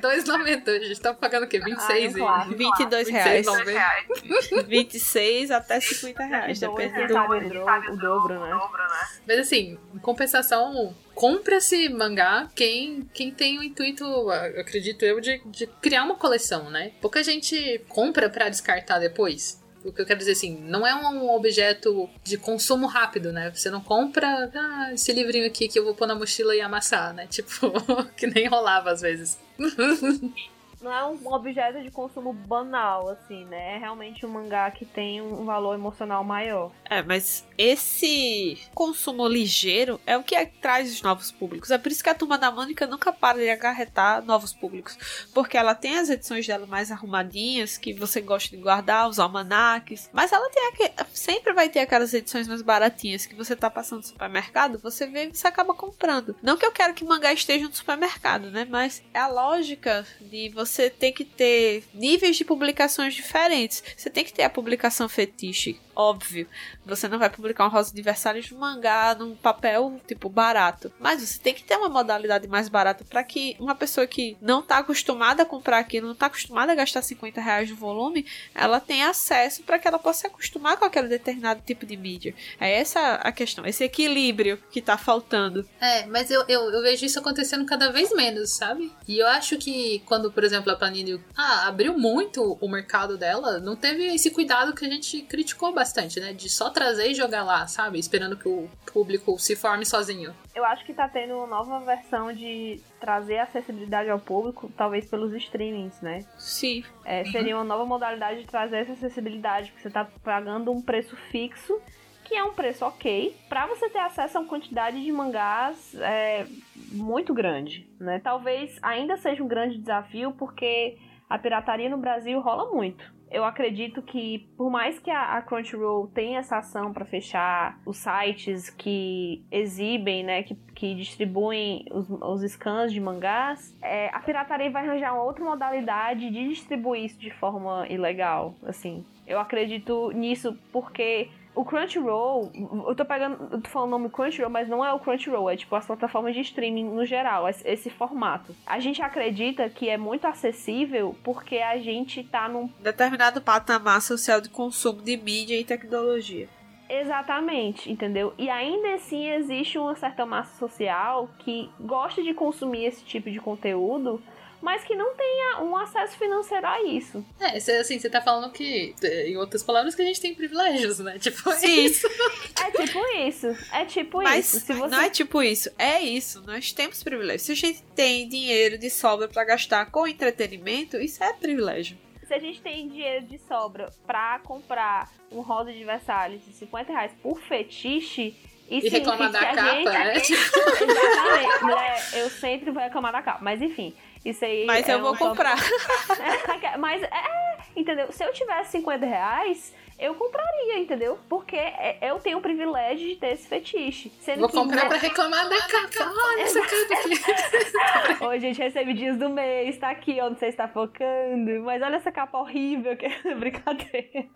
2,90. [laughs] A gente tá pagando o quê? 26? Ah, claro. 22 reais. 26,90. 26 [laughs] até 50 reais, sabe do... o dobro, o dobro, né? Mas assim, em compensação, compra-se mangá quem, quem tem o intuito, acredito eu, de, de criar uma coleção, né? Pouca gente compra pra descartar depois. O que eu quero dizer assim, não é um objeto de consumo rápido, né? Você não compra, ah, esse livrinho aqui que eu vou pôr na mochila e amassar, né? [laughs] Tipo, [laughs] que nem rolava às vezes. [laughs] Não é um objeto de consumo banal, assim, né? É realmente um mangá que tem um valor emocional maior. É, mas esse consumo ligeiro é o que traz os novos públicos. É por isso que a Turma da Mônica nunca para de acarretar novos públicos. Porque ela tem as edições dela mais arrumadinhas, que você gosta de guardar, os almanaques. Mas ela tem aque- sempre vai ter aquelas edições mais baratinhas que você tá passando no supermercado, você vê e você acaba comprando. Não que eu quero que mangá esteja no supermercado, né? Mas é a lógica de você ter que ter níveis de publicações diferentes. Você tem que ter a publicação fetiche, óbvio. Você não vai publicar um Rosa de Versalhes de mangá num papel, tipo, barato. Mas você tem que ter uma modalidade mais barata para que uma pessoa que não tá acostumada a comprar aquilo, não tá acostumada a gastar 50 reais no volume, ela tenha acesso para que ela possa se acostumar com aquele determinado tipo de mídia. É essa a questão, esse equilíbrio que tá faltando. É, mas eu, eu, eu vejo isso acontecendo cada vez menos, sabe? E eu acho que quando, por exemplo, a Panini ah, abriu muito o mercado dela, não teve esse cuidado que a gente criticou bastante, né? De só trazer e jogar lá, sabe? Esperando que o público se forme sozinho. Eu acho que tá tendo uma nova versão de trazer acessibilidade ao público, talvez pelos streamings, né? Sim. É, seria uma nova modalidade de trazer essa acessibilidade, porque você tá pagando um preço fixo, que é um preço ok, pra você ter acesso a uma quantidade de mangás é, muito grande, né? Talvez ainda seja um grande desafio, porque a pirataria no Brasil rola muito. Eu acredito que, por mais que a, a Crunchyroll tenha essa ação para fechar os sites que exibem, né, que, que distribuem os, os scans de mangás, é, a pirataria vai arranjar uma outra modalidade de distribuir isso de forma ilegal, assim. Eu acredito nisso porque o Crunchyroll, eu tô pegando, eu tô falando o nome Crunchyroll, mas não é o Crunchyroll, é tipo as plataformas de streaming no geral, esse, esse formato. A gente acredita que é muito acessível porque a gente tá num Determinado patamar social de consumo de mídia e tecnologia. Exatamente, entendeu? E ainda assim existe uma certa massa social que gosta de consumir esse tipo de conteúdo, mas que não tenha um acesso financeiro a isso. É, cê, assim, você tá falando que, em outras palavras, que a gente tem privilégios, né? [laughs] Tipo, é Sim. isso. É tipo isso, é tipo Mas isso. Se você não é tipo isso, é isso. Nós temos privilégio. Se a gente tem dinheiro de sobra pra gastar com entretenimento, isso é privilégio. Se a gente tem dinheiro de sobra pra comprar um rosa de Versalhes de 50 reais por fetiche, isso E reclamar da capa, gente... né? [laughs] Exatamente. Mulher, eu sempre vou reclamar da capa. Mas enfim, isso aí. Mas é eu vou um comprar. [laughs] Mas é, entendeu? Se eu tivesse 50 reais, eu compraria, entendeu? Porque é- eu tenho o privilégio de ter esse fetiche. Sendo vou que comprar pra reclamar da capa. Olha essa capa aqui. [laughs] Hoje a gente recebe dias do mês, tá aqui, ó, não sei se tá focando, mas olha essa capa horrível, que é [laughs] brincadeira.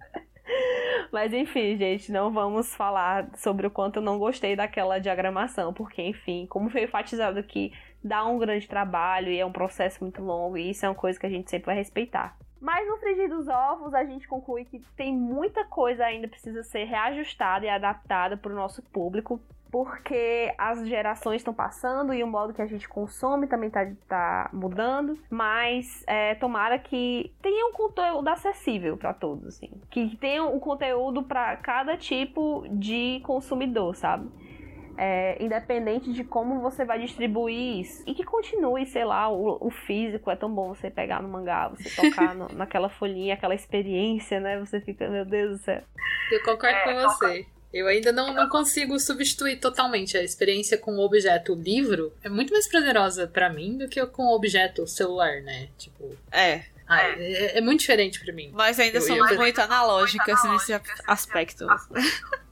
Mas enfim, gente, não vamos falar sobre o quanto eu não gostei daquela diagramação, porque enfim, como foi enfatizado aqui, dá um grande trabalho e é um processo muito longo, e isso é uma coisa que a gente sempre vai respeitar. Mas no frigir dos ovos, a gente conclui que tem muita coisa ainda precisa ser reajustada e adaptada para o nosso público, porque as gerações estão passando e o modo que a gente consome também tá, tá mudando. Mas é, tomara que tenha um conteúdo acessível para todos, assim. Que tenha um conteúdo para cada tipo de consumidor, sabe? É, independente de como você vai distribuir isso. E que continue, sei lá, o, o físico é tão bom você pegar no mangá, você tocar no- [laughs] naquela folhinha, aquela experiência, né? Você fica, meu Deus do céu. Eu concordo com você. Eu ainda não, não consigo substituir totalmente a experiência com o objeto livro. É muito mais prazerosa para mim do que com o objeto celular, né? Tipo. É. Ah, é, é, muito diferente para mim. Nós ainda Eu- somos eu- muito analógicas nesse aspecto. [laughs]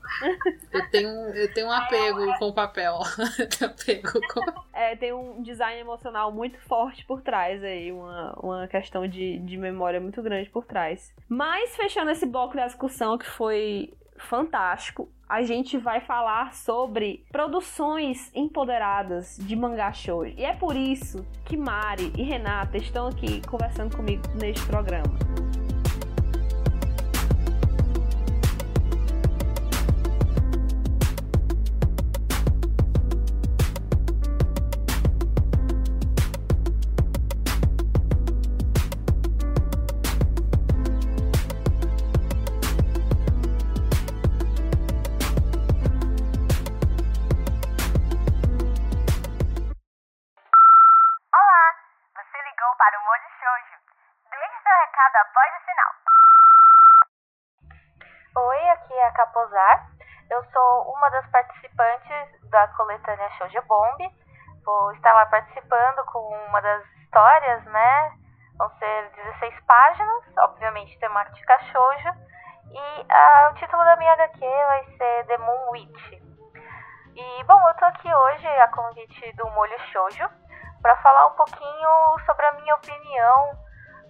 Eu tenho, eu tenho um apego com o papel. [laughs] Apego com. É, tem um design emocional muito forte por trás aí, uma, uma questão de, de memória muito grande por trás. Mas fechando esse bloco da discussão que foi fantástico, a gente vai falar sobre produções empoderadas de mangá shoujo. E é por isso que Mari e Renata estão aqui conversando comigo neste programa. Capozar. Eu sou uma das participantes da coletânea Shoujo Bomb. Vou estar lá participando com uma das histórias, né? Vão ser 16 páginas, obviamente temática shoujo. E ah, o título da minha HQ vai ser The Moon Witch. E, bom, eu tô aqui hoje a convite do Molho Shoujo para falar um pouquinho sobre a minha opinião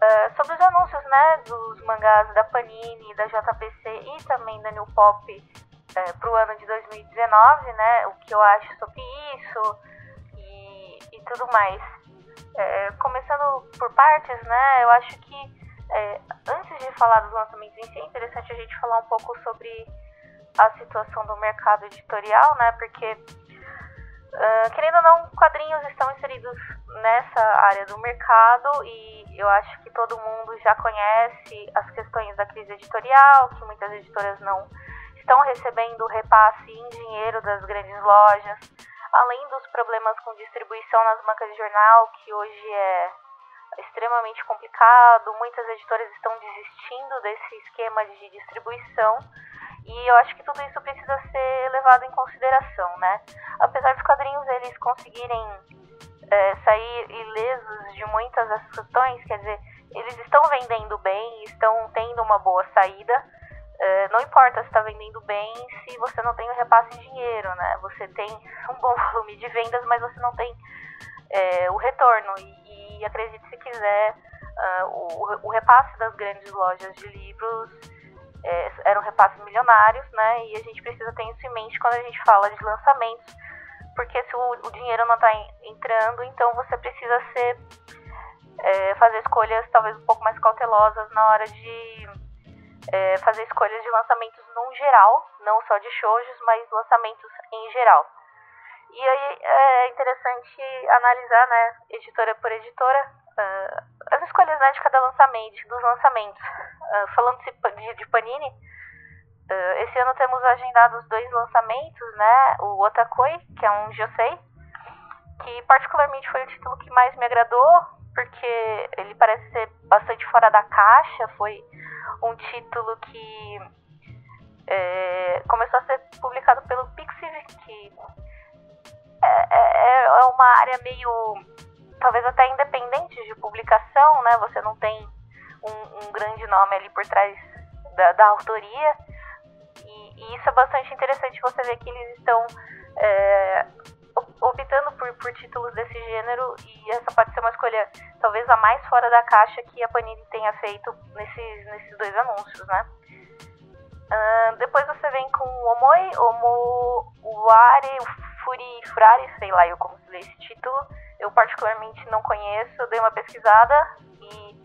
eh, sobre os anúncios, né, dos mangás da Panini, da JBC e também da New Pop para o ano de 2019, né, o que eu acho sobre isso e, e tudo mais. Eh, começando por partes, né, eu acho que eh, antes de falar dos lançamentos em si, é interessante a gente falar um pouco sobre a situação do mercado editorial, né, porque Uh, querendo ou não, quadrinhos estão inseridos nessa área do mercado e eu acho que todo mundo já conhece as questões da crise editorial, que muitas editoras não estão recebendo repasse em dinheiro das grandes lojas, além dos problemas com distribuição nas bancas de jornal, que hoje é extremamente complicado, muitas editoras estão desistindo desse esquema de distribuição. E eu acho que tudo isso precisa ser levado em consideração, né? Apesar dos quadrinhos eles conseguirem é, sair ilesos de muitas dessas questões, quer dizer, eles estão vendendo bem, estão tendo uma boa saída. É, não importa se está vendendo bem se você não tem o repasse de dinheiro, né? Você tem um bom [laughs] volume de vendas, mas você não tem é, o retorno. E, e acredite se quiser, ah, o, o repasse das grandes lojas de livros é, eram repasses milionários, né? E a gente precisa ter isso em mente quando a gente fala de lançamentos, porque se o, o dinheiro não está entrando, então você precisa ser é, fazer escolhas talvez um pouco mais cautelosas na hora de é, fazer escolhas de lançamentos num geral, não só de shoujos, mas lançamentos em geral. E aí é interessante analisar, né, editora por editora, uh, as escolhas né, de cada lançamento, dos lançamentos. Uh, falando de, de Panini, uh, esse ano temos agendados dois lançamentos, né, o Otakoi, que é um Josei, que particularmente foi o título que mais me agradou, porque ele parece ser bastante fora da caixa, foi um título que é, começou a ser publicado pelo Pixiv, que é, é, é uma área meio, talvez até independente de publicação, né? Você não tem um, um grande nome ali por trás da, da autoria. E, e, isso é bastante interessante você ver que eles estão é, optando por, por títulos desse gênero e essa pode ser uma escolha talvez a mais fora da caixa que a Panini tenha feito nesses, nesses dois anúncios, né? Uh, depois você vem com o Omoi, Omo Uare, Furi Frari, sei lá eu como se lê esse título. Eu particularmente não conheço, dei uma pesquisada e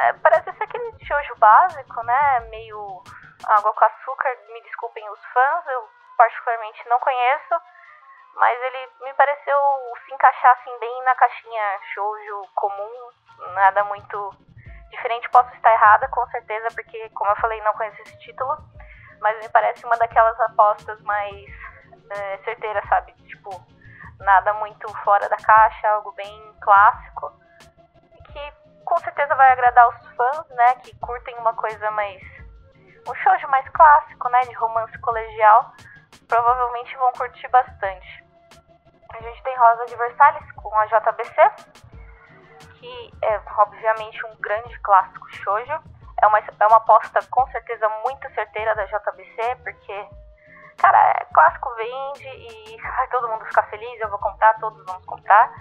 é, parece ser aquele shoujo básico, né? Meio água com açúcar, me desculpem os fãs, eu particularmente não conheço, mas ele me pareceu se encaixar assim bem na caixinha shoujo comum, nada muito diferente. Posso estar errada, com certeza, porque como eu falei, não conheço esse título, mas me parece uma daquelas apostas mais é, certeiras, sabe? Tipo, nada muito fora da caixa, algo bem clássico, que com certeza vai agradar os fãs, né? Que curtem uma coisa mais um shoujo mais clássico, né, de romance colegial, provavelmente vão curtir bastante. A gente tem Rosa de Versalhes com a JBC, que é obviamente um grande clássico shoujo. É uma, é uma aposta com certeza muito certeira da JBC, porque, cara, é, clássico vende e vai todo mundo ficar feliz, eu vou comprar, todos vamos comprar.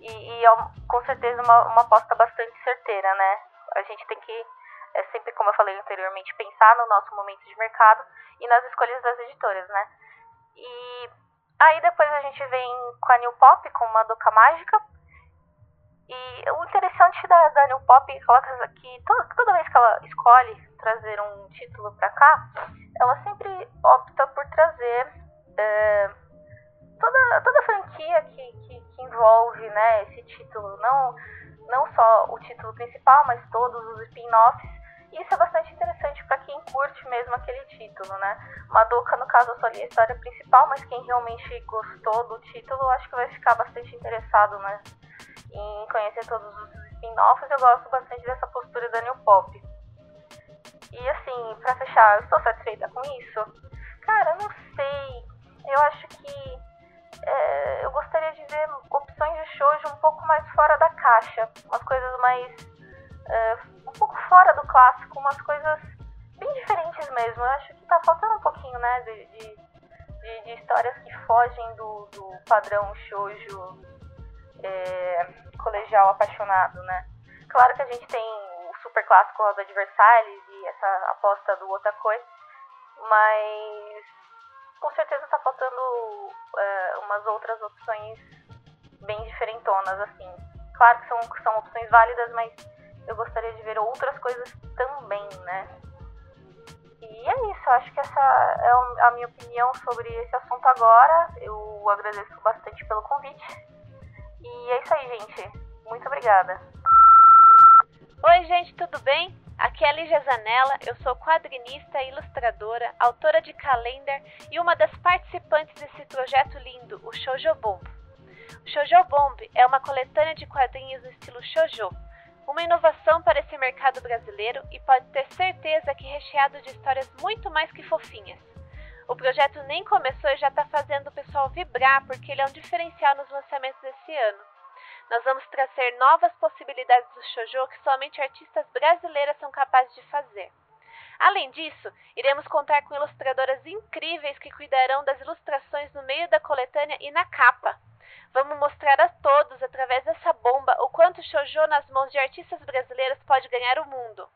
E, e é com certeza uma, uma aposta bastante certeira, né? A gente tem que, é sempre como eu falei anteriormente, pensar no nosso momento de mercado e nas escolhas das editoras, né? E aí depois a gente vem com a New Pop, com uma Doca Mágica. E o interessante da, da New Pop é que toda, toda vez que ela escolhe trazer um título para cá, ela sempre opta por trazer é, toda, toda a franquia que, que, que, envolve né, esse título. Não, não só o título principal, mas todos os spin-offs. Isso é bastante interessante para quem curte mesmo aquele título, né? Madoka, no caso, eu só li a história principal, mas quem realmente gostou do título, acho que vai ficar bastante interessado, né? Em conhecer todos os spin-offs. Eu gosto bastante dessa postura da New Pop. E assim, para fechar, eu estou satisfeita com isso? Cara, não sei. Eu acho que é, eu gostaria de ver opções de shoujo um pouco mais fora da caixa, umas coisas mais é, um pouco fora do clássico, umas coisas bem diferentes mesmo. Eu acho que tá faltando um pouquinho, né, de, de, de, de histórias que fogem do, do padrão shoujo é, colegial apaixonado, né. Claro que a gente tem o super clássico Rosa de e essa aposta do Otakoi, mas com certeza tá faltando é, umas outras opções bem diferentonas, assim. Claro que são, são opções válidas, mas eu gostaria de ver outras coisas também, né? E é isso, acho que essa é a minha opinião sobre esse assunto agora. Eu agradeço bastante pelo convite. E é isso aí, gente. Muito obrigada. Oi, gente, tudo bem? Aqui é a Lígia Zanella, eu sou quadrinista, ilustradora, autora de calendar e uma das participantes desse projeto lindo, o Shoujo Bomb. O Shoujo Bomb é uma coletânea de quadrinhos no estilo shoujo, uma inovação para esse mercado brasileiro e pode ter certeza que recheado de histórias muito mais que fofinhas. O projeto nem começou e já está fazendo o pessoal vibrar porque ele é um diferencial nos lançamentos desse ano. Nós vamos trazer novas possibilidades do shoujo que somente artistas brasileiras são capazes de fazer. Além disso, iremos contar com ilustradoras incríveis que cuidarão das ilustrações no meio da coletânea e na capa. Vamos mostrar a todos, através dessa bomba, o quanto o shoujo nas mãos de artistas brasileiras pode ganhar o mundo.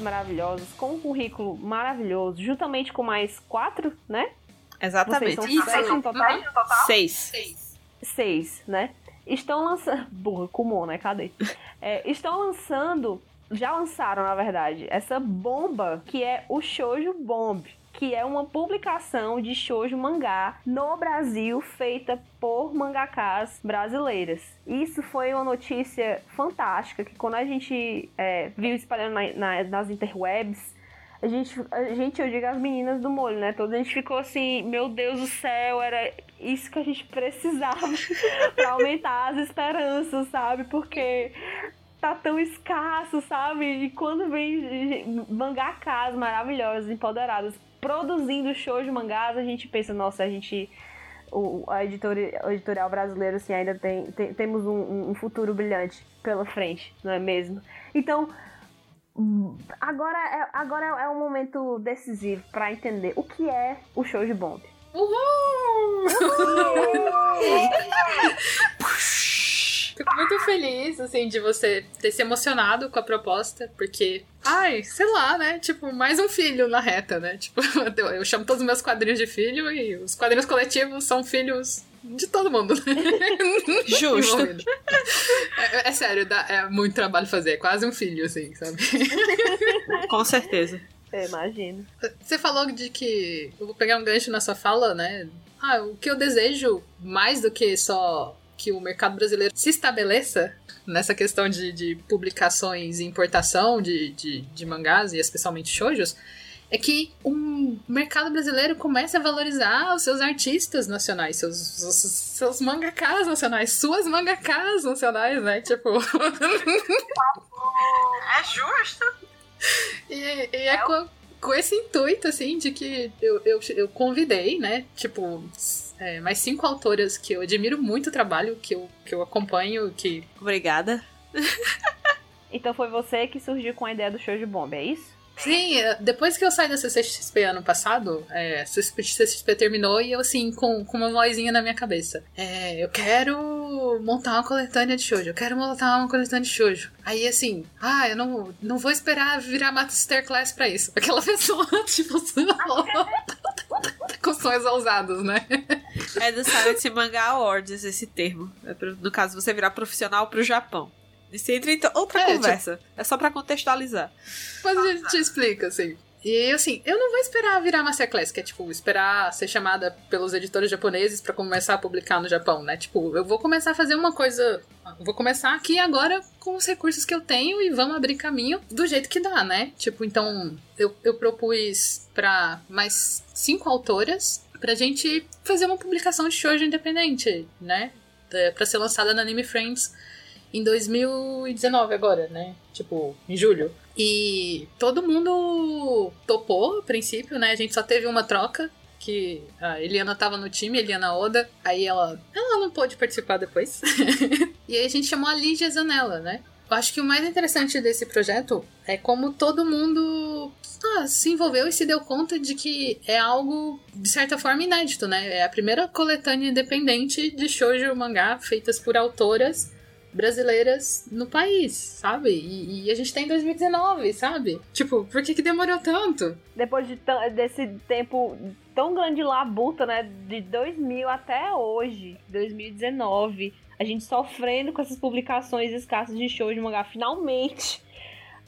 Mulheres maravilhosas, com um currículo maravilhoso, juntamente com mais quatro, né? Exatamente. Vocês são sete no total? Seis. Seis. Seis, né? Estão lançando. [laughs] Burra, Kumon, né? Cadê? É, estão lançando. Já lançaram, na verdade, essa bomba que é o Shoujo Bomb que é uma publicação de shoujo mangá no Brasil feita por mangakas brasileiras. Isso foi uma notícia fantástica que quando a gente é, viu espalhando na, na, nas interwebs, a gente, a gente, eu digo as meninas do molho, né? Toda a gente ficou assim, meu Deus do céu, era isso que a gente precisava [laughs] para aumentar as esperanças, sabe? Porque tá tão escasso, sabe? E quando vem mangakas maravilhosas, empoderadas, produzindo shows de mangás, a gente pensa, nossa, a gente. O, a editorial, o editorial brasileiro, assim, ainda tem, tem temos um, um, futuro brilhante pela frente, não é mesmo? Então, agora é, agora é um momento decisivo para entender o que é o show de bomb. Uhul! Uhul! [laughs] Fico muito feliz, assim, de você ter se emocionado com a proposta, porque, ai, sei lá, né? Tipo, mais um filho na reta, né? Tipo, [laughs] eu chamo todos os meus quadrinhos de filho e os quadrinhos coletivos são filhos de todo mundo. Né? [laughs] Justo. é, é, sério, dá, é muito trabalho fazer, é quase um filho, assim, sabe? Com certeza. Eu imagino. Você falou de que. Eu vou pegar um gancho na sua fala, né? Ah, o que eu desejo mais do que só que o mercado brasileiro se estabeleça nessa questão de, de publicações e importação de, de, de mangás, e especialmente shoujos, é que o mercado brasileiro começa a valorizar os seus artistas nacionais, seus, seus, seus mangakas nacionais, suas mangakas nacionais, né? Tipo. É justo. [laughs] E, e é, com, com, esse intuito, assim, de que eu, eu, eu convidei, né? Tipo, é, mais cinco autoras que eu admiro muito o trabalho, que eu, que eu acompanho, que. Obrigada. [laughs] então foi você que surgiu com a ideia do show de bomba, é isso? Sim, é, depois que eu saí da CCXP ano passado, é, a CCXP terminou e eu, assim, com, com uma vozinha na minha cabeça. É, eu quero montar uma coletânea de shoujo, eu quero montar uma coletânea de shoujo. Aí, assim, ah, eu não, não vou esperar virar Masterclass pra isso. Aquela [laughs] pessoa, tipo, [laughs] com sonhos ousados, né? É do Silent Manga Awards esse termo. É pro, no caso, você virar profissional pro Japão. Isso entra em outra é, conversa. Tipo... É só para contextualizar. Mas a gente explica, assim. E assim, eu não vou esperar virar Masterclass, que é tipo, esperar ser chamada pelos editores japoneses para começar a publicar no Japão, né? Tipo, eu vou começar a fazer uma coisa. Vou começar aqui agora com os recursos que eu tenho e vamos abrir caminho do jeito que dá, né? Tipo, então eu, eu propus para mais cinco autoras pra gente fazer uma publicação de shoujo independente, né? É, pra ser lançada na Anime Friends em 2019 agora, né? Tipo, em julho. E todo mundo topou a princípio, né? A gente só teve uma troca. Que a Eliana tava no time, Eliana Oda. Aí ela. Ela não pôde participar depois. [laughs] e aí a gente chamou a Lígia Zanella, né? Acho que o mais interessante desse projeto é como todo mundo ah, se envolveu e se deu conta de que é algo, de certa forma, inédito, né? É a primeira coletânea independente de shoujo mangá feitas por autoras brasileiras no país, sabe? E, e, a gente tá em 2019, sabe? Tipo, por que que demorou tanto? Depois de desse tempo tão grande labuta, né? De 2000 até hoje, 2019, a gente sofrendo com essas publicações escassas de show de mangá, finalmente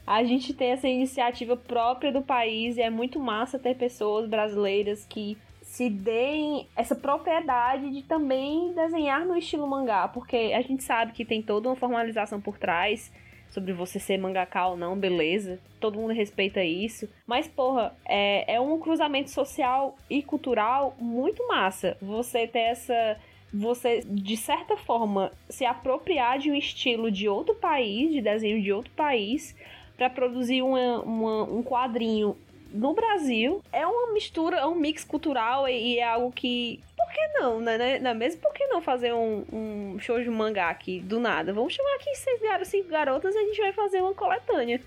a gente tem essa iniciativa própria do país e é muito massa ter pessoas brasileiras que se deem essa propriedade de também desenhar no estilo mangá, porque a gente sabe que tem toda uma formalização por trás sobre você ser mangaka ou não, beleza. Todo mundo respeita isso. Mas, porra, é, é um cruzamento social e cultural muito massa. Você ter essa. Você, de certa forma, se apropriar de um estilo de outro país, de desenho de outro país, para produzir uma, uma, um quadrinho no Brasil é uma mistura, é um mix cultural e, é algo que. Por que não, né? né? Não é mesmo? Por que não fazer um, um show de mangá aqui do nada? Vamos chamar aqui seis cinco garotas e a gente vai fazer uma coletânea.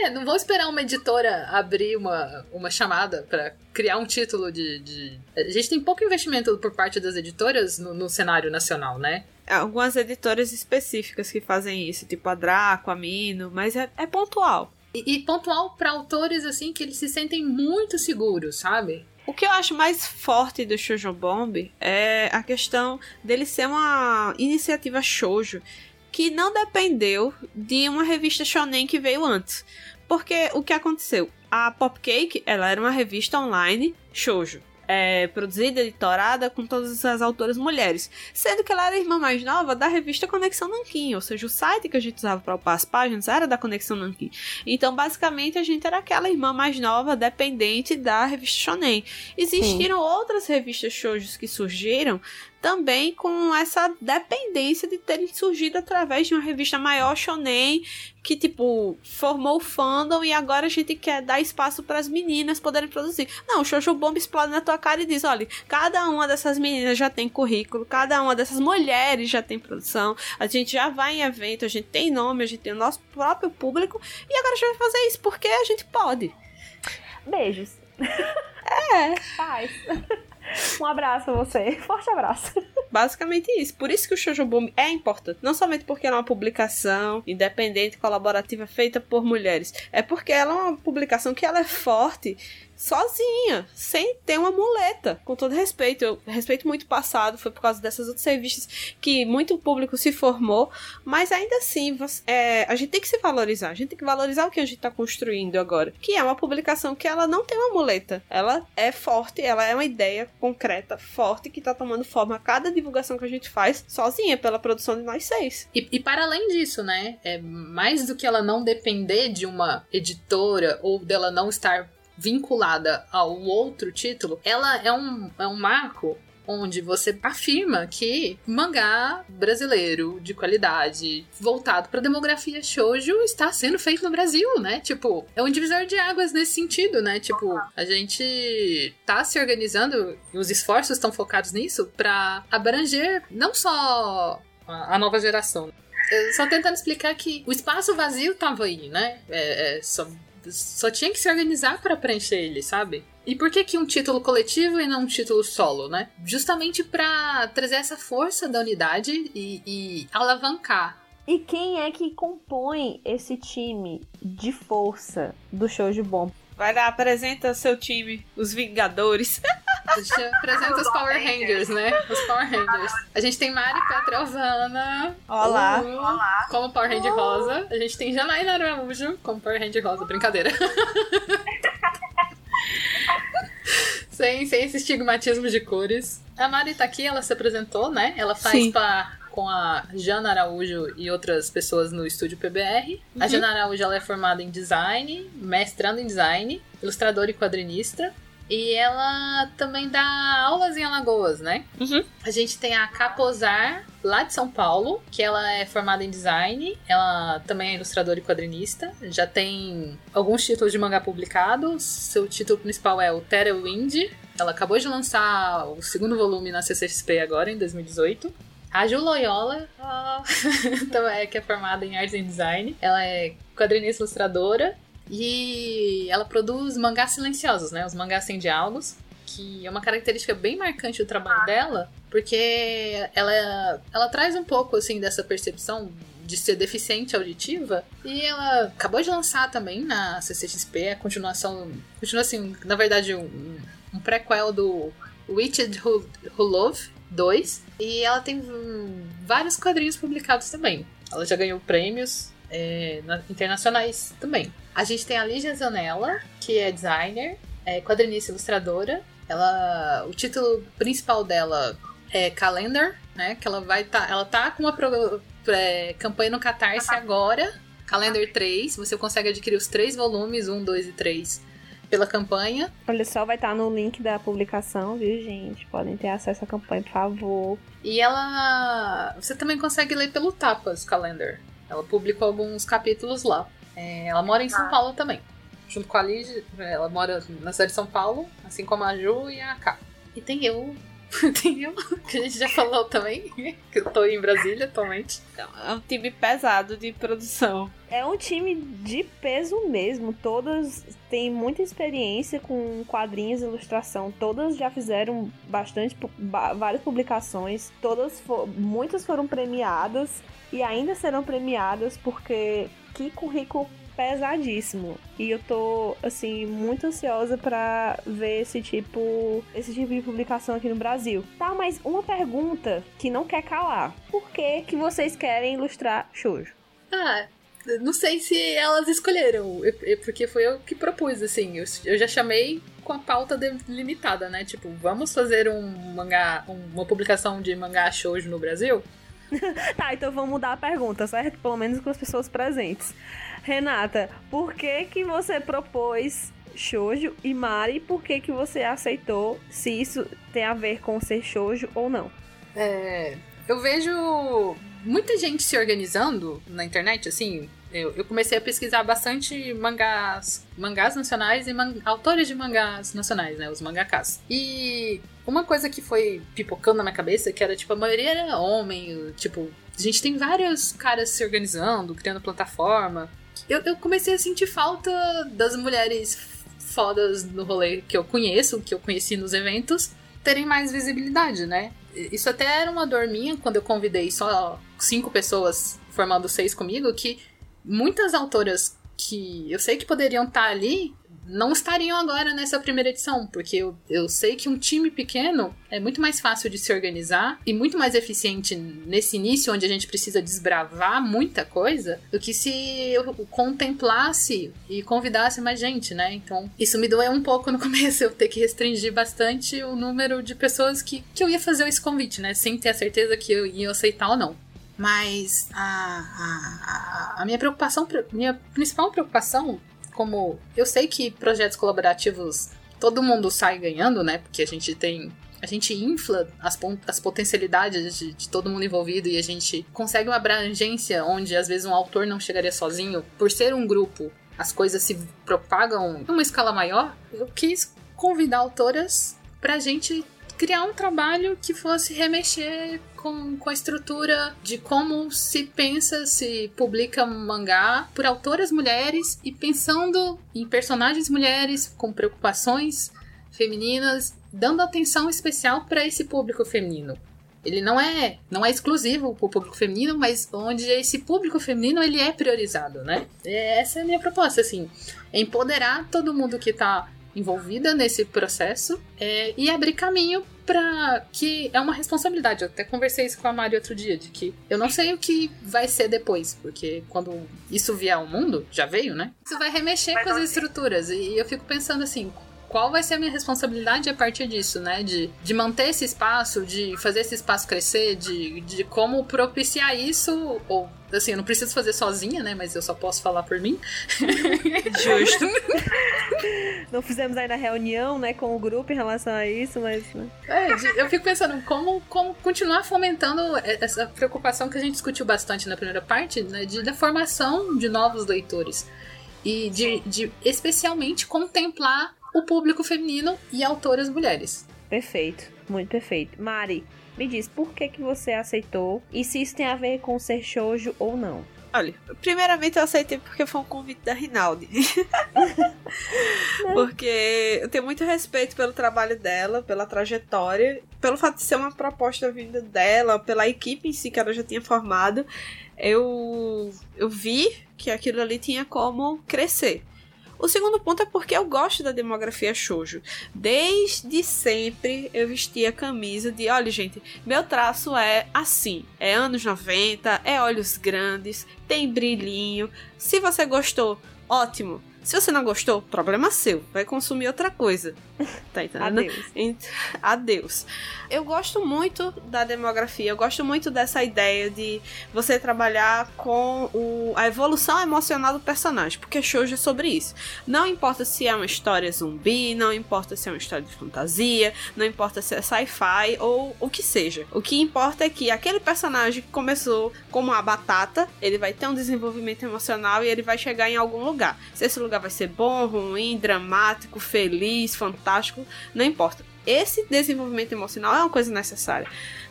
É, não vou esperar uma editora abrir uma, uma chamada para criar um título de, de, A gente tem pouco investimento por parte das editoras no, no cenário nacional, né? Algumas editoras específicas que fazem isso, tipo a Draco, a Mino, mas é, é pontual. E, e pontual para autores assim que eles se sentem muito seguros, sabe? O que eu acho mais forte do Shoujo Bomb é a questão dele ser uma iniciativa shoujo que não dependeu de uma revista shonen que veio antes. Porque o que aconteceu? A Popcake, ela era uma revista online shoujo é, produzida, editorada com todas as autoras mulheres, sendo que ela era a irmã mais nova da revista Conexão Nanquim, ou seja, o site que a gente usava para upar as páginas era da Conexão Nanquim. Então, basicamente, a gente era aquela irmã mais nova, dependente da revista Shonen. Existiram Sim. outras revistas shoujos que surgiram também com essa dependência de terem surgido através de uma revista maior shonen que tipo formou o fandom e agora a gente quer dar espaço para as meninas poderem produzir. Não, o Shoujo Bomb explode na tua cara e diz, olha, cada uma dessas meninas já tem currículo, cada uma dessas mulheres já tem produção, a gente já vai em evento, a gente tem nome, a gente tem o nosso próprio público e agora a gente vai fazer isso porque a gente pode. Beijos. É. Paz. Um abraço a você. [laughs] Forte abraço. Basicamente isso. Por isso que o Shoujo Boom é importante. Não somente porque ela é uma publicação independente, colaborativa, feita por mulheres. É porque ela é uma publicação que ela é forte sozinha, sem ter uma muleta. Com todo respeito, eu respeito muito o passado, foi por causa dessas outras revistas que muito público se formou, mas ainda assim, é, a gente tem que se valorizar, a gente tem que valorizar o que a gente está construindo agora, que é uma publicação que ela não tem uma muleta, ela é forte, ela é uma ideia concreta, forte, que está tomando forma a cada divulgação que a gente faz sozinha, pela produção de nós seis. E, e, para além disso, né? É mais do que ela não depender de uma editora ou dela não estar vinculada ao outro título, ela é um, é um marco onde você afirma que mangá brasileiro de qualidade, voltado para demografia shoujo, está sendo feito no Brasil, né? Tipo, é um divisor de águas nesse sentido, né? Tipo, a gente tá se organizando, os esforços estão focados nisso para abranger não só a nova geração, só tentando explicar que o espaço vazio tava aí, né? É, é, só tinha que se organizar para preencher ele, sabe? E por que que um título coletivo e não um título solo, né? Justamente para trazer essa força da unidade e, e alavancar e quem é que compõe esse time de força do show de bom? Vai lá, apresenta seu time, os Vingadores. [laughs] apresenta os Power Rangers, né? Os Power Rangers. A gente tem Mari Petrovana. Olá. Uh, Olá. Como Power Ranger Rosa. A gente tem Janaína Araújo como Power Ranger Rosa. Brincadeira. [laughs] sem, sem esse estigmatismo de cores. A Mari tá aqui, ela se apresentou, né? Ela faz Sim. par com a Jana Araújo e outras pessoas no estúdio PBR. Uhum. A Jana Araújo ela é formada em design, mestrando em design, ilustradora e quadrinista. E ela também dá aulas em Alagoas, né? Uhum. A gente tem a Capozar, lá de São Paulo, que ela é formada em design. Ela também é ilustradora e quadrinista. Já tem alguns títulos de mangá publicados. Seu título principal é o Terra Wind. Ela acabou de lançar o segundo volume na CCXP agora, em 2018. A Ju Loyola, [laughs] oh, é, que é formada em Arts and Design. Ela é quadrinista ilustradora e ela produz mangás silenciosos, né? Os mangás sem diálogos, que é uma característica bem marcante do trabalho dela, porque ela, ela traz um pouco, assim, dessa percepção de ser deficiente auditiva. E ela acabou de lançar também na CCXP a continuação. Continua assim, na verdade, um, um prequel do Witched Who, Who Love 2. E ela tem vários quadrinhos publicados também. Ela já ganhou prêmios é, internacionais também. A gente tem a Lígia Zanella, que é designer, é quadrinista ilustradora. Ela, o título principal dela é Calendar, né? Que ela vai tá, ela tá com uma pro, é, campanha no Catarse agora, Calendar 3. Você consegue adquirir os três volumes, 1, 2 e 3, pela campanha. Olha só, vai estar tá no link da publicação, viu, gente? Podem ter acesso à campanha, por favor. E ela. Você também consegue ler pelo Tapas Calendar. Ela publicou alguns capítulos lá. É, ela mora em São ah. Paulo também. Junto com a Liz, ela mora na cidade de São Paulo, assim como a Ju e a K. E tem eu. [laughs] tem eu, que a gente já falou também, [laughs] que eu tô em Brasília atualmente. É um time pesado de produção. É um time de peso mesmo. Todas têm muita experiência com quadrinhos e ilustração. Todas já fizeram bastante, várias publicações. Todas, for, muitas foram premiadas e ainda serão premiadas porque que currículo pesadíssimo. E eu tô, assim, muito ansiosa para ver esse tipo, esse tipo de publicação aqui no Brasil. Tá, mas uma pergunta que não quer calar. Por que que vocês querem ilustrar shoujo? Ah, não sei se elas escolheram, porque foi eu que propus, assim. Eu, já chamei com a pauta delimitada, né? Tipo, vamos fazer um mangá, uma publicação de mangá shoujo no Brasil? [laughs] tá, então vamos mudar a pergunta, certo? Pelo menos com as pessoas presentes. Renata, por que que você propôs shoujo e Mari, por que que você aceitou se isso tem a ver com ser shoujo ou não? É, eu vejo muita gente se organizando na internet, assim, eu, eu, comecei a pesquisar bastante mangás, mangás nacionais e man, autores de mangás nacionais, né, os mangakas. E uma coisa que foi pipocando na minha cabeça, que era, tipo, a maioria era homem, tipo, a gente tem vários caras se organizando, criando plataforma. Eu, eu comecei a sentir falta das mulheres fodas no rolê que eu conheço, que eu conheci nos eventos, terem mais visibilidade, né? Isso até era uma dor minha quando eu convidei só cinco pessoas formando seis comigo, que muitas autoras que eu sei que poderiam estar ali não estariam agora nessa primeira edição, porque eu, eu sei que um time pequeno é muito mais fácil de se organizar e muito mais eficiente nesse início, onde a gente precisa desbravar muita coisa, do que se eu contemplasse e convidasse mais gente, né? Então, isso me doeu um pouco no [laughs] começo, eu ter que restringir bastante o número de pessoas que, que eu ia fazer esse convite, né? Sem ter a certeza que eu ia aceitar ou não. Mas a, a, a minha preocupação, minha principal preocupação como eu sei que projetos colaborativos todo mundo sai ganhando, né? Porque a gente tem a gente infla as, as potencialidades de, de, todo mundo envolvido e a gente consegue uma abrangência onde às vezes um autor não chegaria sozinho. Por ser um grupo, as coisas se propagam em uma escala maior. Eu quis convidar autoras pra gente criar um trabalho que fosse remexer com, com a estrutura de como se pensa, se publica mangá por autoras mulheres e pensando em personagens mulheres com preocupações femininas, dando atenção especial para esse público feminino. Ele não é, não é exclusivo para o público feminino, mas onde esse público feminino ele é priorizado, né? Essa é a minha proposta, assim, é empoderar todo mundo que está envolvida nesse processo é, e abrir caminho para que é uma responsabilidade. Eu até conversei isso com a Mari outro dia, de que eu não sei o que vai ser depois, porque quando isso vier ao mundo, já veio, né? Isso vai remexer vai com as estruturas. E eu fico pensando assim, qual vai ser a minha responsabilidade a partir disso, né? De, de manter esse espaço, de fazer esse espaço crescer, de, de como propiciar isso, ou assim, eu não preciso fazer sozinha, né? Mas eu só posso falar por mim. [laughs] Justo. não fizemos ainda reunião, né, com o grupo em relação a isso, mas. Né? É, eu fico pensando como, como continuar fomentando essa preocupação que a gente discutiu bastante na primeira parte, né? De, da formação de novos leitores. E de, de especialmente contemplar o público feminino e autoras mulheres. Perfeito, muito perfeito. Mari, me diz por que, que você aceitou e se isso tem a ver com ser shoujo ou não. Olha, primeiramente eu aceitei porque foi um convite da Rinaldi. [laughs] porque eu tenho muito respeito pelo trabalho dela, pela trajetória, pelo fato de ser uma proposta vinda dela, pela equipe em si que ela já tinha formado. Eu, eu vi que aquilo ali tinha como crescer. O segundo ponto é porque eu gosto da demografia shoujo. Desde sempre eu vestia a camisa de, olha gente, meu traço é assim, é anos 90, é olhos grandes, tem brilhinho. Se você gostou, ótimo. Se você não gostou, problema seu. Vai consumir outra coisa. Tá entendendo? Adeus. Adeus. Eu gosto muito da demografia. Eu gosto muito dessa ideia de você trabalhar com o, a evolução emocional do personagem. Porque Shoujo é sobre isso. Não importa se é uma história zumbi, não importa se é uma história de fantasia, não importa se é sci-fi ou o que seja. O que importa é que aquele personagem que começou como uma batata, ele vai ter um desenvolvimento emocional e ele vai chegar em algum lugar. Se esse lugar vai ser bom, ruim, dramático, feliz, fantástico, não importa. Esse desenvolvimento emocional é uma coisa necessária.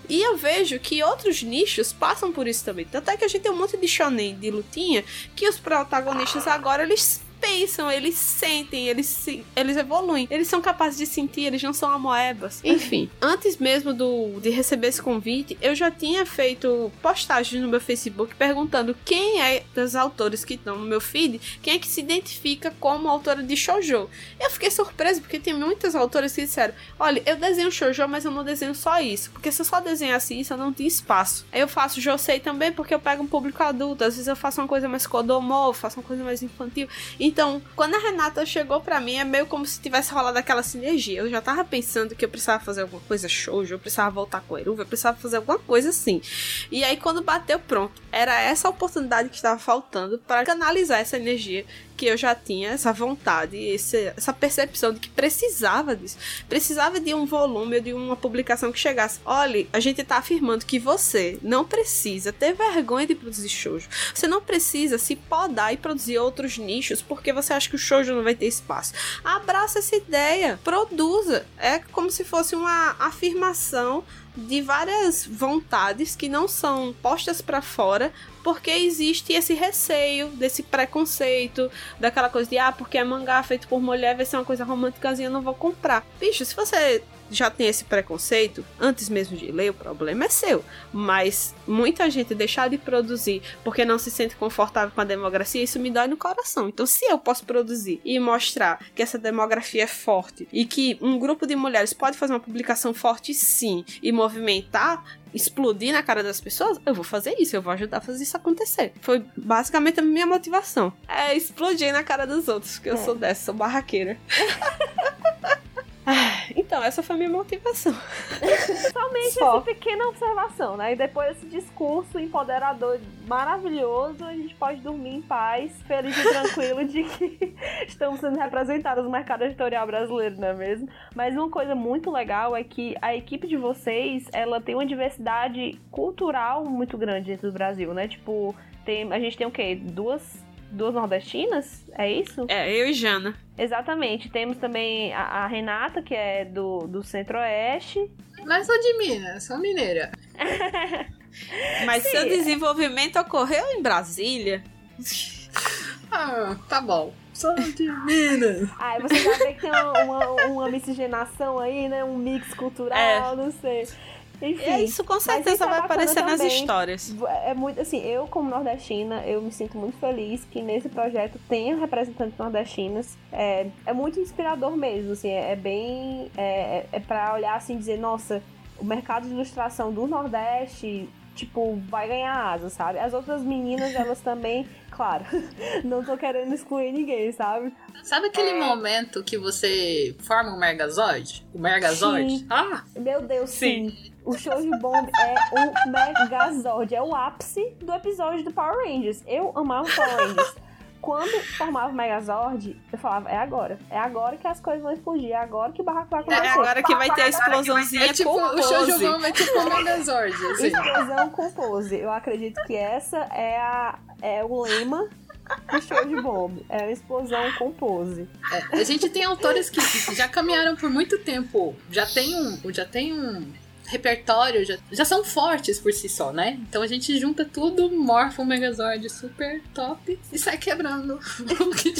E eu vejo que outros nichos passam por isso também. Tanto é que a gente tem um monte de shonen de lutinha que os protagonistas agora eles pensam, eles sentem, eles, se, eles evoluem. Eles são capazes de sentir, eles não são amoebas. Enfim, antes mesmo do, de receber esse convite, eu já tinha feito postagens no meu Facebook perguntando quem é dos autores que estão no meu feed, quem é que se identifica como autora de shoujo. Eu fiquei surpresa porque tem muitas autoras que disseram: olha, eu desenho shoujo, mas eu não desenho só isso. Porque se eu só desenhasse isso, eu não tinha espaço. Aí eu faço josei também porque eu pego um público adulto. Às vezes eu faço uma coisa mais kodomo, faço uma coisa mais infantil. E então, quando a Renata chegou para mim, é meio como se tivesse rolado aquela sinergia. Eu já tava pensando que eu precisava fazer alguma coisa show, eu precisava voltar com a Eruva, eu precisava fazer alguma coisa assim. E aí, quando bateu pronto, era essa oportunidade que estava faltando para canalizar essa energia que eu já tinha essa vontade, esse, essa percepção de que precisava disso. Precisava de um volume, de uma publicação que chegasse. Olha, a gente está afirmando que você não precisa ter vergonha de produzir shoujo. Você não precisa se podar e produzir outros nichos porque você acha que o shoujo não vai ter espaço. Abraça essa ideia, produza. É como se fosse uma afirmação de várias vontades que não são postas para fora porque existe esse receio desse preconceito daquela coisa de ah porque é mangá feito por mulher vai ser uma coisa românticazinha eu não vou comprar. Bicho se você já tem esse preconceito, antes mesmo de ler, o problema é seu. Mas muita gente deixar de produzir porque não se sente confortável com a demografia, isso me dói no coração. Então, se eu posso produzir e mostrar que essa demografia é forte e que um grupo de mulheres pode fazer uma publicação forte sim e movimentar explodir na cara das pessoas, eu vou fazer isso, eu vou ajudar a fazer isso acontecer. Foi basicamente a minha motivação. É explodir na cara dos outros, porque é. eu sou dessa, sou barraqueira. [laughs] Ah, então, essa foi a minha motivação. [laughs] Somente Só. essa pequena observação, né? E depois desse discurso empoderador maravilhoso, a gente pode dormir em paz, feliz e tranquilo de que [laughs] estamos sendo representados no mercado editorial brasileiro, não é mesmo? Mas uma coisa muito legal é que a equipe de vocês, ela tem uma diversidade cultural muito grande dentro do Brasil, né? Tipo, tem, a gente tem o quê? Duas duas nordestinas, é isso? É, eu e Jana. Exatamente. Temos também a, a Renata, que é do, do Centro-Oeste. Mas sou de Minas, sou mineira. [laughs] Mas Sim. seu desenvolvimento ocorreu em Brasília? [laughs] ah, tá bom. Sou de Minas. Ah, você já vê que tem uma, uma, uma miscigenação aí, né? Um mix cultural, é. não sei. Enfim, é isso com certeza vai aparecer nas histórias. É muito assim, eu como nordestina, eu me sinto muito feliz que nesse projeto tenha representantes nordestinas. É, é muito inspirador mesmo, assim, é, é bem é, é para olhar assim e dizer, nossa, o mercado de ilustração do Nordeste tipo, vai ganhar asa, sabe? As outras meninas, elas também, claro, [laughs] não tô querendo excluir ninguém, sabe? Sabe aquele é... momento que você forma um Megazord? O Megazord? Sim. Ah! Meu Deus, sim. sim. O show de bomb é o Megazord, é o ápice do episódio do Power Rangers. Eu amava Power Rangers. Quando formava o Megazord, eu falava, é agora. É agora que as coisas vão explodir, é agora que o barraco vai é acontecer. É agora que vai ter a explosãozinha é tipo, com O show de bomb é tipo o Megazord. [laughs] Assim. Explosão com pose. Eu acredito que essa é, a, é o lema do show de bomb. É a explosão com pose. É, a gente tem autores que já caminharam por muito tempo. Já tem um, já tem um repertório já, já são fortes por si só, né? Então a gente junta tudo, morfa um Megazord super top e sai quebrando [laughs] o que.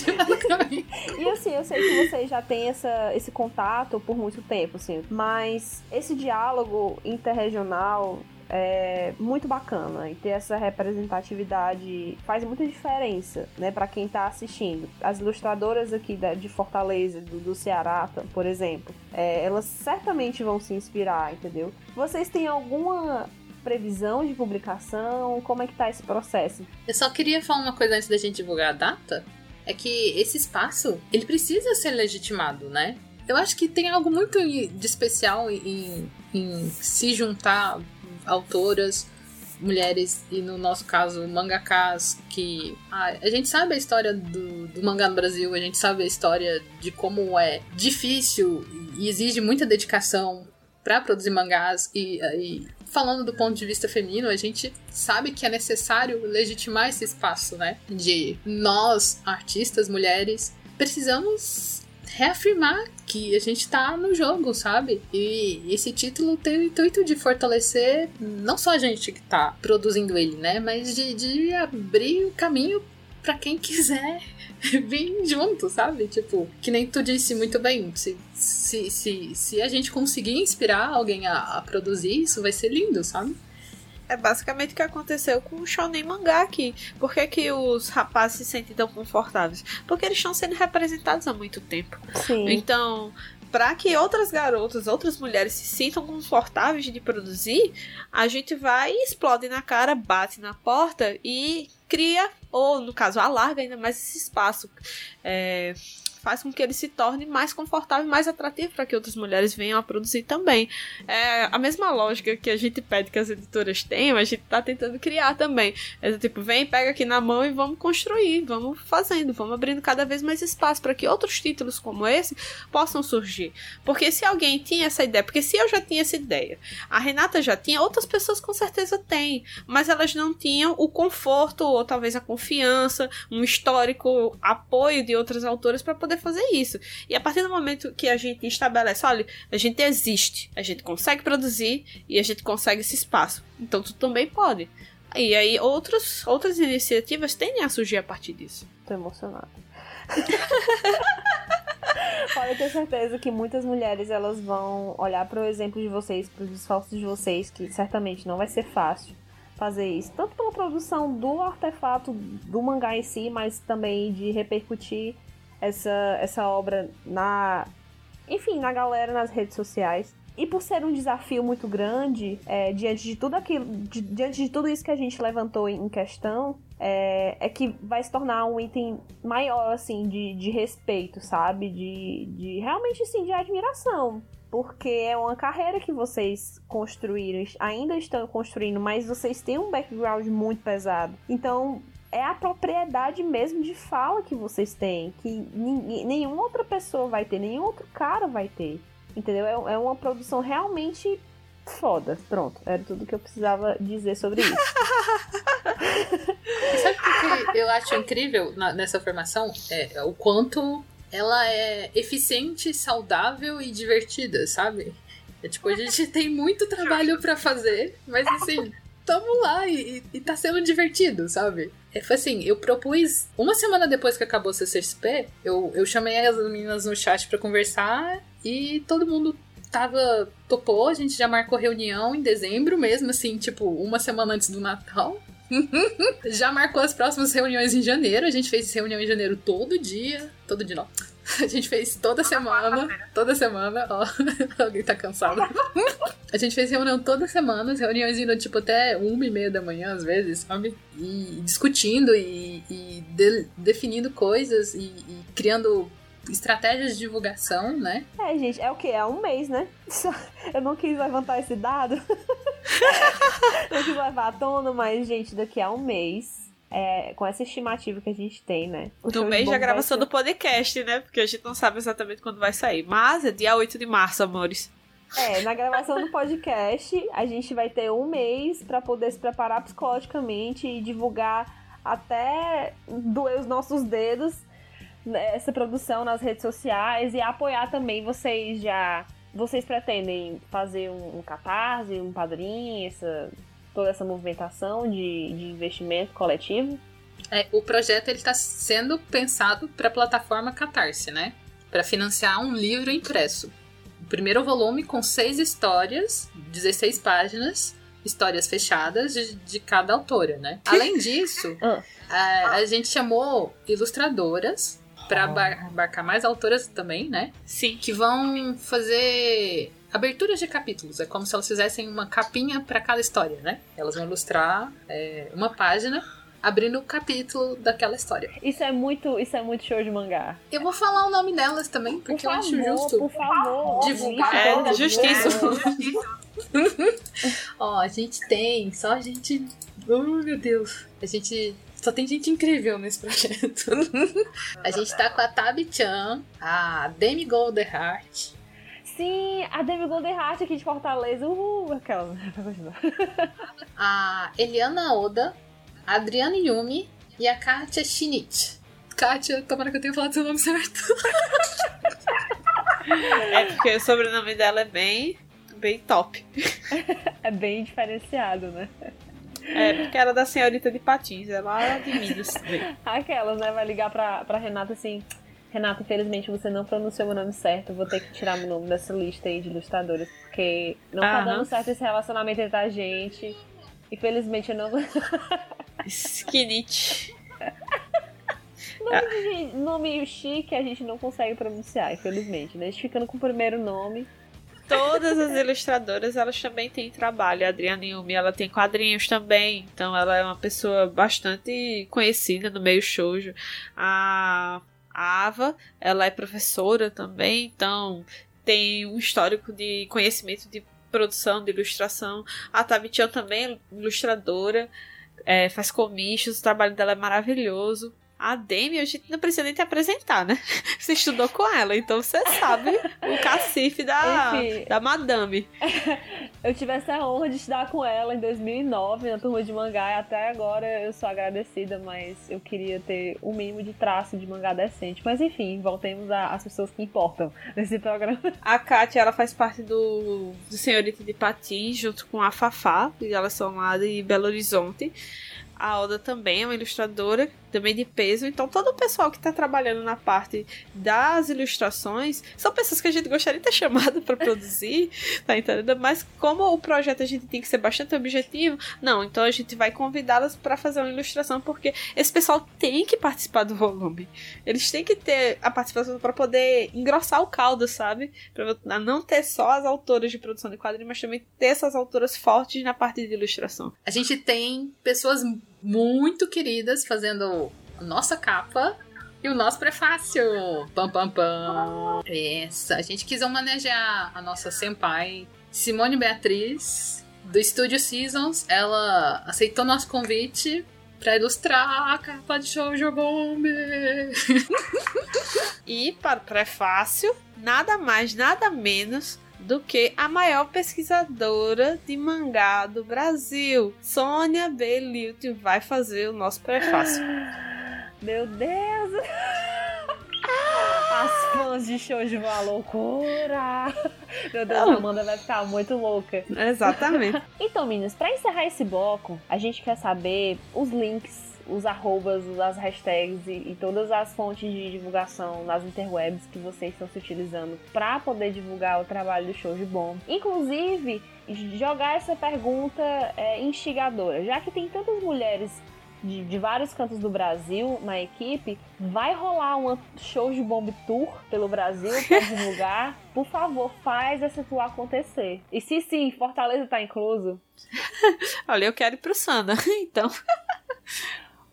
E assim, eu sei que vocês já têm essa, esse contato por muito tempo, assim, mas esse diálogo interregional é muito bacana e ter essa representatividade faz muita diferença, né, para quem tá assistindo. As ilustradoras aqui de Fortaleza, do, do Ceará, por exemplo, é, elas certamente vão se inspirar, entendeu? Vocês têm alguma previsão de publicação? Como é que tá esse processo? Eu só queria falar uma coisa antes da gente divulgar a data. É que esse espaço, ele precisa ser legitimado, né? Eu acho que tem algo muito de especial em, em se juntar autoras mulheres e no nosso caso mangakas que ah, a gente sabe a história do, do mangá no Brasil a gente sabe a história de como é difícil e exige muita dedicação para produzir mangás. E, e, falando do ponto de vista feminino a gente sabe que é necessário legitimar esse espaço né? De nós artistas mulheres precisamos reafirmar que a gente tá no jogo, sabe? E esse título tem o intuito de fortalecer não só a gente que tá produzindo ele, né? Mas de, de abrir o caminho para quem quiser [laughs] vir junto, sabe? Tipo, que nem tu disse muito bem. Se, se, se, se a gente conseguir inspirar alguém a, a produzir, isso vai ser lindo, sabe? É basicamente o que aconteceu com o shonen mangá aqui. Por que, que os rapazes se sentem tão confortáveis? Porque eles estão sendo representados há muito tempo. Sim. Então, para que outras garotas, outras mulheres se sintam confortáveis de produzir, a gente vai e explode na cara, bate na porta e cria, ou no caso, alarga ainda mais esse espaço. É, faz com que ele se torne mais confortável, mais atrativo para que outras mulheres venham a produzir também. É a mesma lógica que a gente pede que as editoras tenham, a gente está tentando criar também. É tipo, vem, pega aqui na mão e vamos construir, vamos fazendo, vamos abrindo cada vez mais espaço para que outros títulos como esse possam surgir. Porque se alguém tinha essa ideia, porque se eu já tinha essa ideia, a Renata já tinha, outras pessoas com certeza têm, mas elas não tinham o conforto ou talvez a confiança, um histórico apoio de outras autoras para poder poder fazer isso. E a partir do momento que a gente estabelece, olha, a gente existe, a gente consegue produzir e a gente consegue esse espaço. Então tu também pode. E aí outros, outras iniciativas tendem a surgir a partir disso. Tô emocionada. [laughs] Pode ter certeza que muitas mulheres elas vão olhar para o exemplo de vocês, para os esforços de vocês, que certamente não vai ser fácil fazer isso, tanto pela produção do artefato do mangá em si, mas também de repercutir essa, essa obra na, enfim, na galera nas redes sociais. E por ser um desafio muito grande, é, diante de tudo aquilo, diante de tudo isso que a gente levantou em questão, é, é, que vai se tornar um item maior, assim, de, de respeito, sabe? De, de realmente, assim, de admiração. Porque é uma carreira que vocês construíram, ainda estão construindo, mas vocês têm um background muito pesado. Então, é a propriedade mesmo de fala que vocês têm, que ninguém, nenhuma outra pessoa vai ter, nenhum outro cara vai ter. Entendeu? É, é uma produção realmente foda. Pronto, era tudo que eu precisava dizer sobre isso. [laughs] Sabe o que eu acho incrível na, nessa formação? É, é o quanto ela é eficiente, saudável e divertida, sabe? É tipo, a gente tem muito trabalho para fazer, mas assim, tamo lá e, e tá sendo divertido, sabe? É, foi assim, eu propus. Uma semana depois que acabou o CCXP, eu, eu chamei as meninas no chat para conversar e todo mundo tava. topou, a gente já marcou reunião em dezembro mesmo, assim, tipo, uma semana antes do Natal. [laughs] já marcou as próximas reuniões em janeiro. A gente fez reunião em janeiro todo dia. Todo dia não. [laughs] A gente fez toda semana. Toda semana, ó. [laughs] Alguém tá cansado. A gente fez reunião toda semana, as reuniões indo tipo até uma e meia da manhã, às vezes, sabe? E discutindo e, e de, definindo coisas e, e criando estratégias de divulgação, né? É, gente, é o que? É um mês, né? [laughs] Eu não quis levantar esse dado. não quis levar à tona, mas, gente, daqui a um mês. É, com essa estimativa que a gente tem, né? O no mês da gravação ser... do podcast, né? Porque a gente não sabe exatamente quando vai sair. Mas é dia 8 de março, amores. É, na gravação do podcast, a gente vai ter um mês para poder se preparar psicologicamente e divulgar até doer os nossos dedos essa produção nas redes sociais e apoiar também vocês já. Vocês pretendem fazer um, um catarse, um padrinho, essa, toda essa movimentação de, de investimento coletivo? É, o projeto está sendo pensado para a plataforma Catarse, né? Para financiar um livro impresso. O primeiro volume com seis histórias, 16 páginas, histórias fechadas de, de cada autora, né? Além disso, ah. a, a gente chamou ilustradoras para abarcar mais autoras também, né? Sim. Que vão fazer aberturas de capítulos. É como se elas fizessem uma capinha para cada história, né? Elas vão ilustrar é, uma página abrindo o capítulo daquela história. Isso é muito, isso é muito show de mangá. Eu vou falar o nome delas também, porque por eu favor, acho justo. Por favor, divulgar. É, justiça. [laughs] Ó, a gente tem, só a gente. Oh, meu Deus. A gente só tem gente incrível nesse projeto. [laughs] a gente tá com a Tabi Chan, a Demi Goldenheart. Sim, a Demi Goldenheart aqui de Fortaleza. Uhul, aquela. a Eliana Oda, a Adriana Yumi e a Katia Shinichi. Katia, tomara que eu tenha falado seu nome certo. [laughs] é porque o sobrenome dela é bem, bem top. é bem diferenciado, né? É, porque era da senhorita de Patins, é lá de Minas. Aquelas, né? Vai ligar pra, pra Renata assim. Renata, infelizmente você não pronunciou meu nome certo. Vou ter que tirar meu nome dessa lista aí de ilustradores. Porque não tá dando certo esse relacionamento entre a gente. Infelizmente eu não. Skinit. [laughs] nome, de, nome chique a gente não consegue pronunciar, infelizmente. Né? A gente ficando com o primeiro nome todas as ilustradoras, elas também têm trabalho. A Adriana Yumi, ela tem quadrinhos também, então ela é uma pessoa bastante conhecida no meio shoujo. A, a Ava, ela é professora também, então tem um histórico de conhecimento de produção, de ilustração. A Tabitian também é ilustradora, é, faz comícios, o trabalho dela é maravilhoso. A Demi, a gente não precisa nem te apresentar, né? [laughs] Você estudou com ela, então você sabe o cacife da, Enfim, da madame. [laughs] eu tive essa honra de estudar com ela em 2009 na turma de mangá e até agora eu sou agradecida, mas eu queria ter o um mínimo de traço de mangá decente. Mas enfim, voltemos às pessoas que importam [laughs] nesse programa. A Kátia, ela faz parte do, do Senhorita de Patins junto com a Fafá, e elas são lá de Belo Horizonte. A Oda também é uma ilustradora também de peso. Então, todo o pessoal que tá trabalhando na parte das ilustrações são pessoas que a gente gostaria de ter [laughs] chamado para produzir, tá entendendo? Mas como o projeto a gente tem que ser bastante objetivo, não, então a gente vai convidá-las para fazer uma ilustração, porque esse pessoal tem que participar do volume. Eles têm que ter a participação para poder engrossar o caldo, sabe? Pra não ter só as autoras de produção de quadrinhos, mas também ter essas autoras fortes na parte de ilustração. A gente tem pessoas muito queridas fazendo a nossa capa e o nosso prefácio. Pam, pam, pam. Essa. A gente quis homenagear a nossa senpai, Simone Beatriz, do Estúdio Seasons. Ela aceitou nosso convite para ilustrar a capa de Shoujo Bomb. [laughs] e para o prefácio, nada mais, nada menos do que a maior pesquisadora de mangá do Brasil. Sônia B. Lilt vai fazer o nosso prefácio. [gasps] Meu Deus! As fãs de Shoujo vão à loucura! Meu Deus, a Amanda vai ficar muito louca. Exatamente. então, meninas, para encerrar esse bloco, a gente quer saber os links os arrobas, as hashtags e, e, todas as fontes de divulgação nas interwebs que vocês estão se utilizando para poder divulgar o trabalho do Show de Bom. Inclusive, jogar essa pergunta é, instigadora, já que tem tantas mulheres de, de, vários cantos do Brasil na equipe, vai rolar uma show de bomb tour pelo Brasil para [laughs] divulgar. Por favor, faz essa tour acontecer. E se sim, Fortaleza tá incluso. [laughs] Olha, eu quero ir pro Sana, [laughs] então.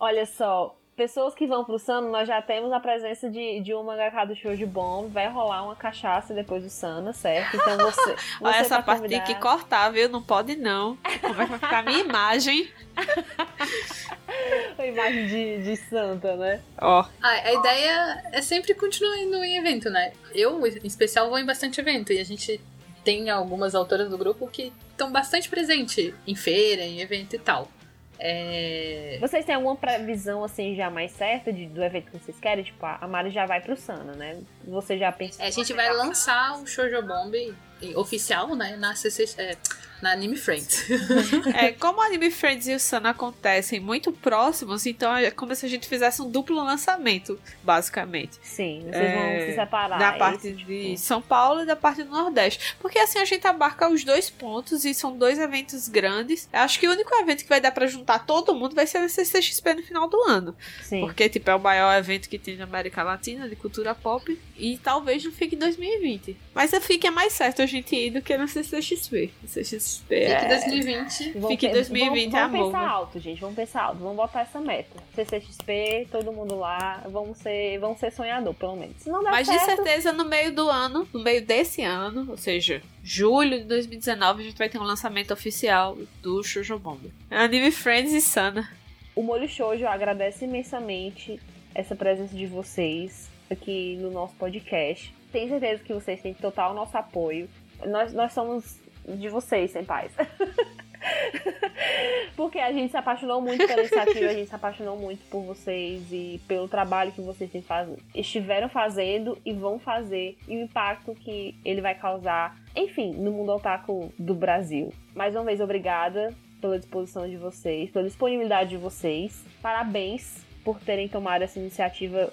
Olha só, pessoas que vão pro Sana, nós já temos a presença de, de um mangaka do show de bom. Vai rolar uma cachaça depois do Sana, certo? Então você. [laughs] você Olha, essa tá parte tem que cortar, viu? Não pode não. Como é que vai ficar a minha imagem? [laughs] a imagem de, de santa, né? Ó. Oh. A, a ideia é sempre continuar indo em evento, né? Eu, em especial, vou em bastante evento e a gente tem algumas autoras do grupo que estão bastante presentes em feira, em evento e tal. É... Vocês têm alguma previsão assim já mais certa de, do evento que vocês querem? Tipo, a Mari já vai pro Sana, né? Você já pensa. É, a gente vai lançar o Shoujo Bomb oficial, né? Na CC, é, na Anime Friends. é, como o Anime Friends e o Sun acontecem muito próximos, então é como se a gente fizesse um duplo lançamento, basicamente. Sim, vocês é, vão se separar. Da parte esse, de tipo... São Paulo e da parte do Nordeste. Porque assim a gente abarca os dois pontos e são dois eventos grandes. Eu acho que o único evento que vai dar para juntar todo mundo vai ser a CCXP no final do ano. Sim. Porque, tipo, é o maior evento que tem na América Latina de cultura pop. E talvez não fique em 2020. Mas a FIC é mais certo a gente ir do que no CCXP. CCXP Fique é... 2020. Vamos Fique 2020, vamos, vamos pensar alto, gente. Vamos pensar alto. Vamos botar essa meta. CCXP, todo mundo lá. Vamos ser, vamos ser sonhador, pelo menos. Se não der Mas certo... de certeza no meio do ano, no meio desse ano, ou seja, julho de 2019, a gente vai ter um lançamento oficial do Shoujo Bomb. Anime Friends e Sana. O Molho Shoujo agradece imensamente essa presença de vocês aqui no nosso podcast. Tenho certeza que vocês têm total nosso apoio. Nós, nós somos de vocês, pais. [laughs] Porque a gente se apaixonou muito pela iniciativa, a gente se apaixonou muito por vocês e pelo trabalho que vocês faz... estiveram fazendo e vão fazer e o impacto que ele vai causar, enfim, no mundo otaku do Brasil. Mais uma vez, obrigada pela disposição de vocês, pela disponibilidade de vocês. Parabéns por terem tomado essa iniciativa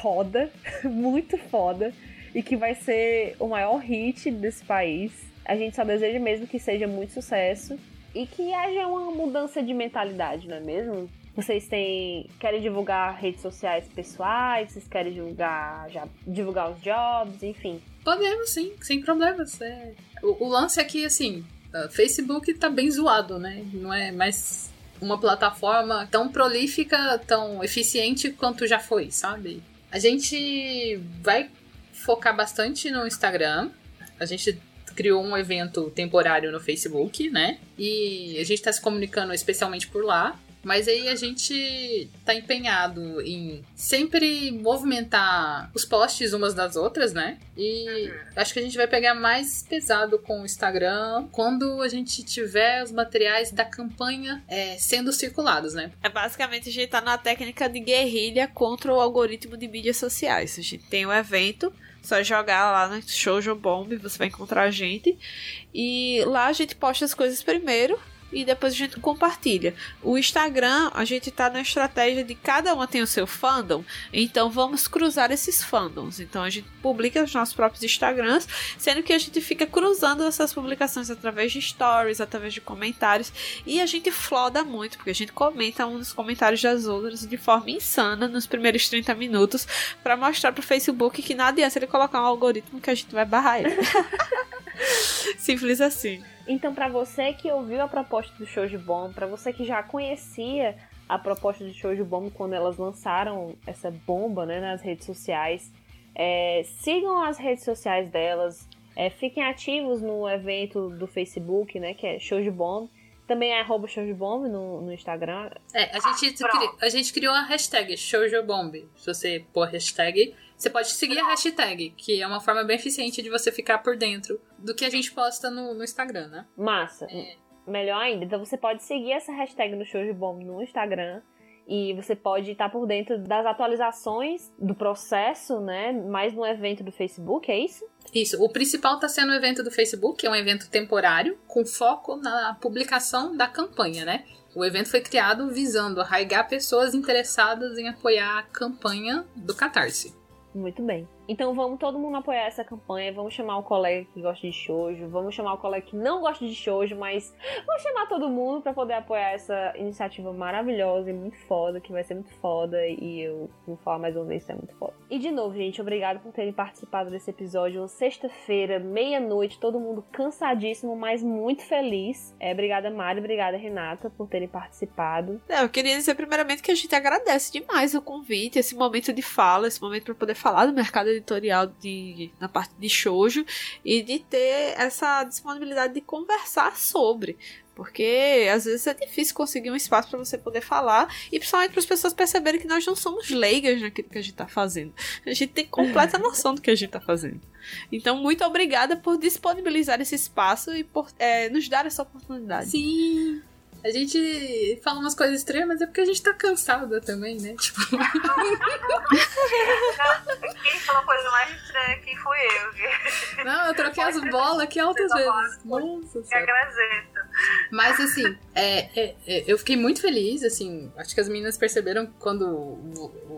foda, [laughs] muito foda, e que vai ser o maior hit desse país a gente só deseja mesmo que seja muito sucesso e que haja uma mudança de mentalidade, não é mesmo? Vocês têm querem divulgar redes sociais pessoais, vocês querem divulgar já divulgar os jobs, enfim. Podemos sim, sem problemas. É. O, o lance aqui, assim, Facebook tá bem zoado, né? Não é mais uma plataforma tão prolífica, tão eficiente quanto já foi, sabe? A gente vai focar bastante no Instagram. A gente criou um evento temporário no Facebook, né? E a gente tá se comunicando especialmente por lá. Mas aí a gente tá empenhado em sempre movimentar os posts umas das outras, né? E acho que a gente vai pegar mais pesado com o Instagram quando a gente tiver os materiais da campanha é, sendo circulados, né? É basicamente a gente tá na técnica de guerrilha contra o algoritmo de mídias sociais. A gente tem o um evento só jogar lá no Shoujo Bomb, você vai encontrar a gente. E lá a gente posta as coisas primeiro, e depois a gente compartilha. O Instagram, a gente tá na estratégia de cada uma tem o seu fandom, então vamos cruzar esses fandoms. Então a gente publica os nossos próprios Instagrams, sendo que a gente fica cruzando essas publicações através de stories, através de comentários, e a gente floda muito, porque a gente comenta um dos comentários das outras de forma insana nos primeiros 30 minutos para mostrar pro Facebook que não adianta ele colocar um algoritmo que a gente vai barrar ele. [laughs] Simples assim. Então, para você que ouviu a proposta do Show de Bomb, para você que já conhecia a proposta do Show de Bomb quando elas lançaram essa bomba né, nas redes sociais, é, sigam as redes sociais delas, é, fiquem ativos no evento do Facebook, né, que é Show de Bomb. Também é arroba showjobomb no, no Instagram. É, a gente, cri, a gente criou a hashtag showjobomb. Se você pôr hashtag, você pode seguir a hashtag, que é uma forma bem eficiente de você ficar por dentro do que a gente posta no, no Instagram, né? Massa. É. Melhor ainda. Então você pode seguir essa hashtag no showjobomb no Instagram e você pode estar por dentro das atualizações do processo, né? Mais no evento do Facebook, é isso? Isso. O principal está sendo o evento do Facebook, que é um evento temporário, com foco na publicação da campanha, né? O evento foi criado visando arraigar pessoas interessadas em apoiar a campanha do Catarse. Muito bem. Então vamos todo mundo apoiar essa campanha, vamos chamar o colega que gosta de shoujo, vamos chamar o colega que não gosta de shoujo, mas vamos chamar todo mundo para poder apoiar essa iniciativa maravilhosa e muito foda, que vai ser muito foda e eu vou falar mais uma vez, isso é muito foda. E de novo, gente, obrigado por terem participado desse episódio. Sexta-feira, meia-noite, todo mundo cansadíssimo, mas muito feliz. É, obrigada Mari, obrigada Renata por terem participado. É, eu queria dizer primeiramente que a gente agradece demais o convite, esse momento de fala, esse momento para poder falar do mercado editorial de, na parte de shoujo e de ter essa disponibilidade de conversar sobre. Porque às vezes é difícil conseguir um espaço para você poder falar e principalmente para as pessoas perceberem que nós não somos leigas naquilo que a gente está fazendo. A gente tem completa noção do que a gente está fazendo. Então, muito obrigada por disponibilizar esse espaço e por é, nos dar essa oportunidade. Sim, a gente fala umas coisas estranhas, mas é porque a gente tá cansada também, né? Tipo. Quem falou coisa mais estranha aqui fui eu. Não, eu troquei as bolas aqui altas vezes. Nossa senhora. agradeço. Mas assim, é, é, é, eu fiquei muito feliz, assim, acho que as meninas perceberam quando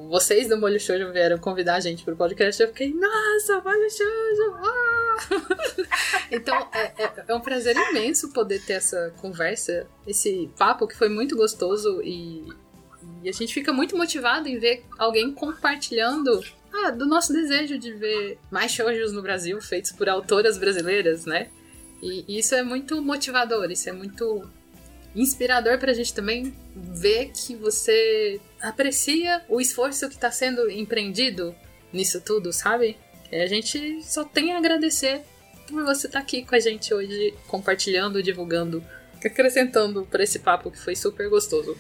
vocês do Molho Shoujo vieram convidar a gente pro podcast, eu fiquei, nossa, Molho Shoujo! Ah! [laughs] então, é, é, é um prazer imenso poder ter essa conversa, esse papo que foi muito gostoso e, e a gente fica muito motivado em ver alguém compartilhando ah, do nosso desejo de ver mais shoujos no Brasil feitos por autoras brasileiras, né? E, e isso é muito motivador, isso é muito inspirador pra gente também ver que você aprecia o esforço que está sendo empreendido nisso tudo, sabe? E a gente só tem a agradecer por você estar tá aqui com a gente hoje, compartilhando, divulgando acrescentando para esse papo que foi super gostoso.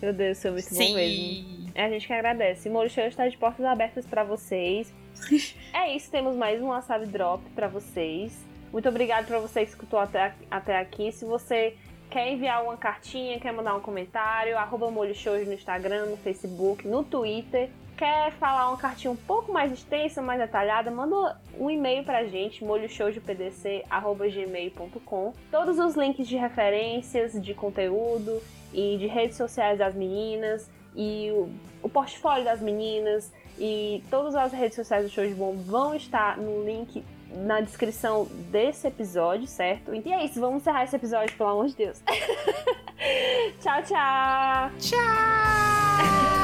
Meu Deus, foi muito Sim. bom mesmo. É a gente que agradece. Morichão está de portas abertas para vocês. [laughs] é isso, temos mais um Wasabi Drop para vocês. Muito obrigado para você que escutou até, até aqui. Se você quer enviar uma cartinha, quer mandar um comentário, arroba Molho no Instagram, no Facebook, no Twitter. Quer falar uma cartinha um pouco mais extensa, mais detalhada, manda um e-mail pra gente, molhoshowdepdc.gmail.com. Todos os links de referências, de conteúdo e de redes sociais das meninas e o, o portfólio das meninas e todas as redes sociais do Show de Bom vão estar no link na descrição desse episódio, certo? E é isso, vamos encerrar esse episódio, pelo amor de Deus. [laughs] tchau, tchau! Tchau!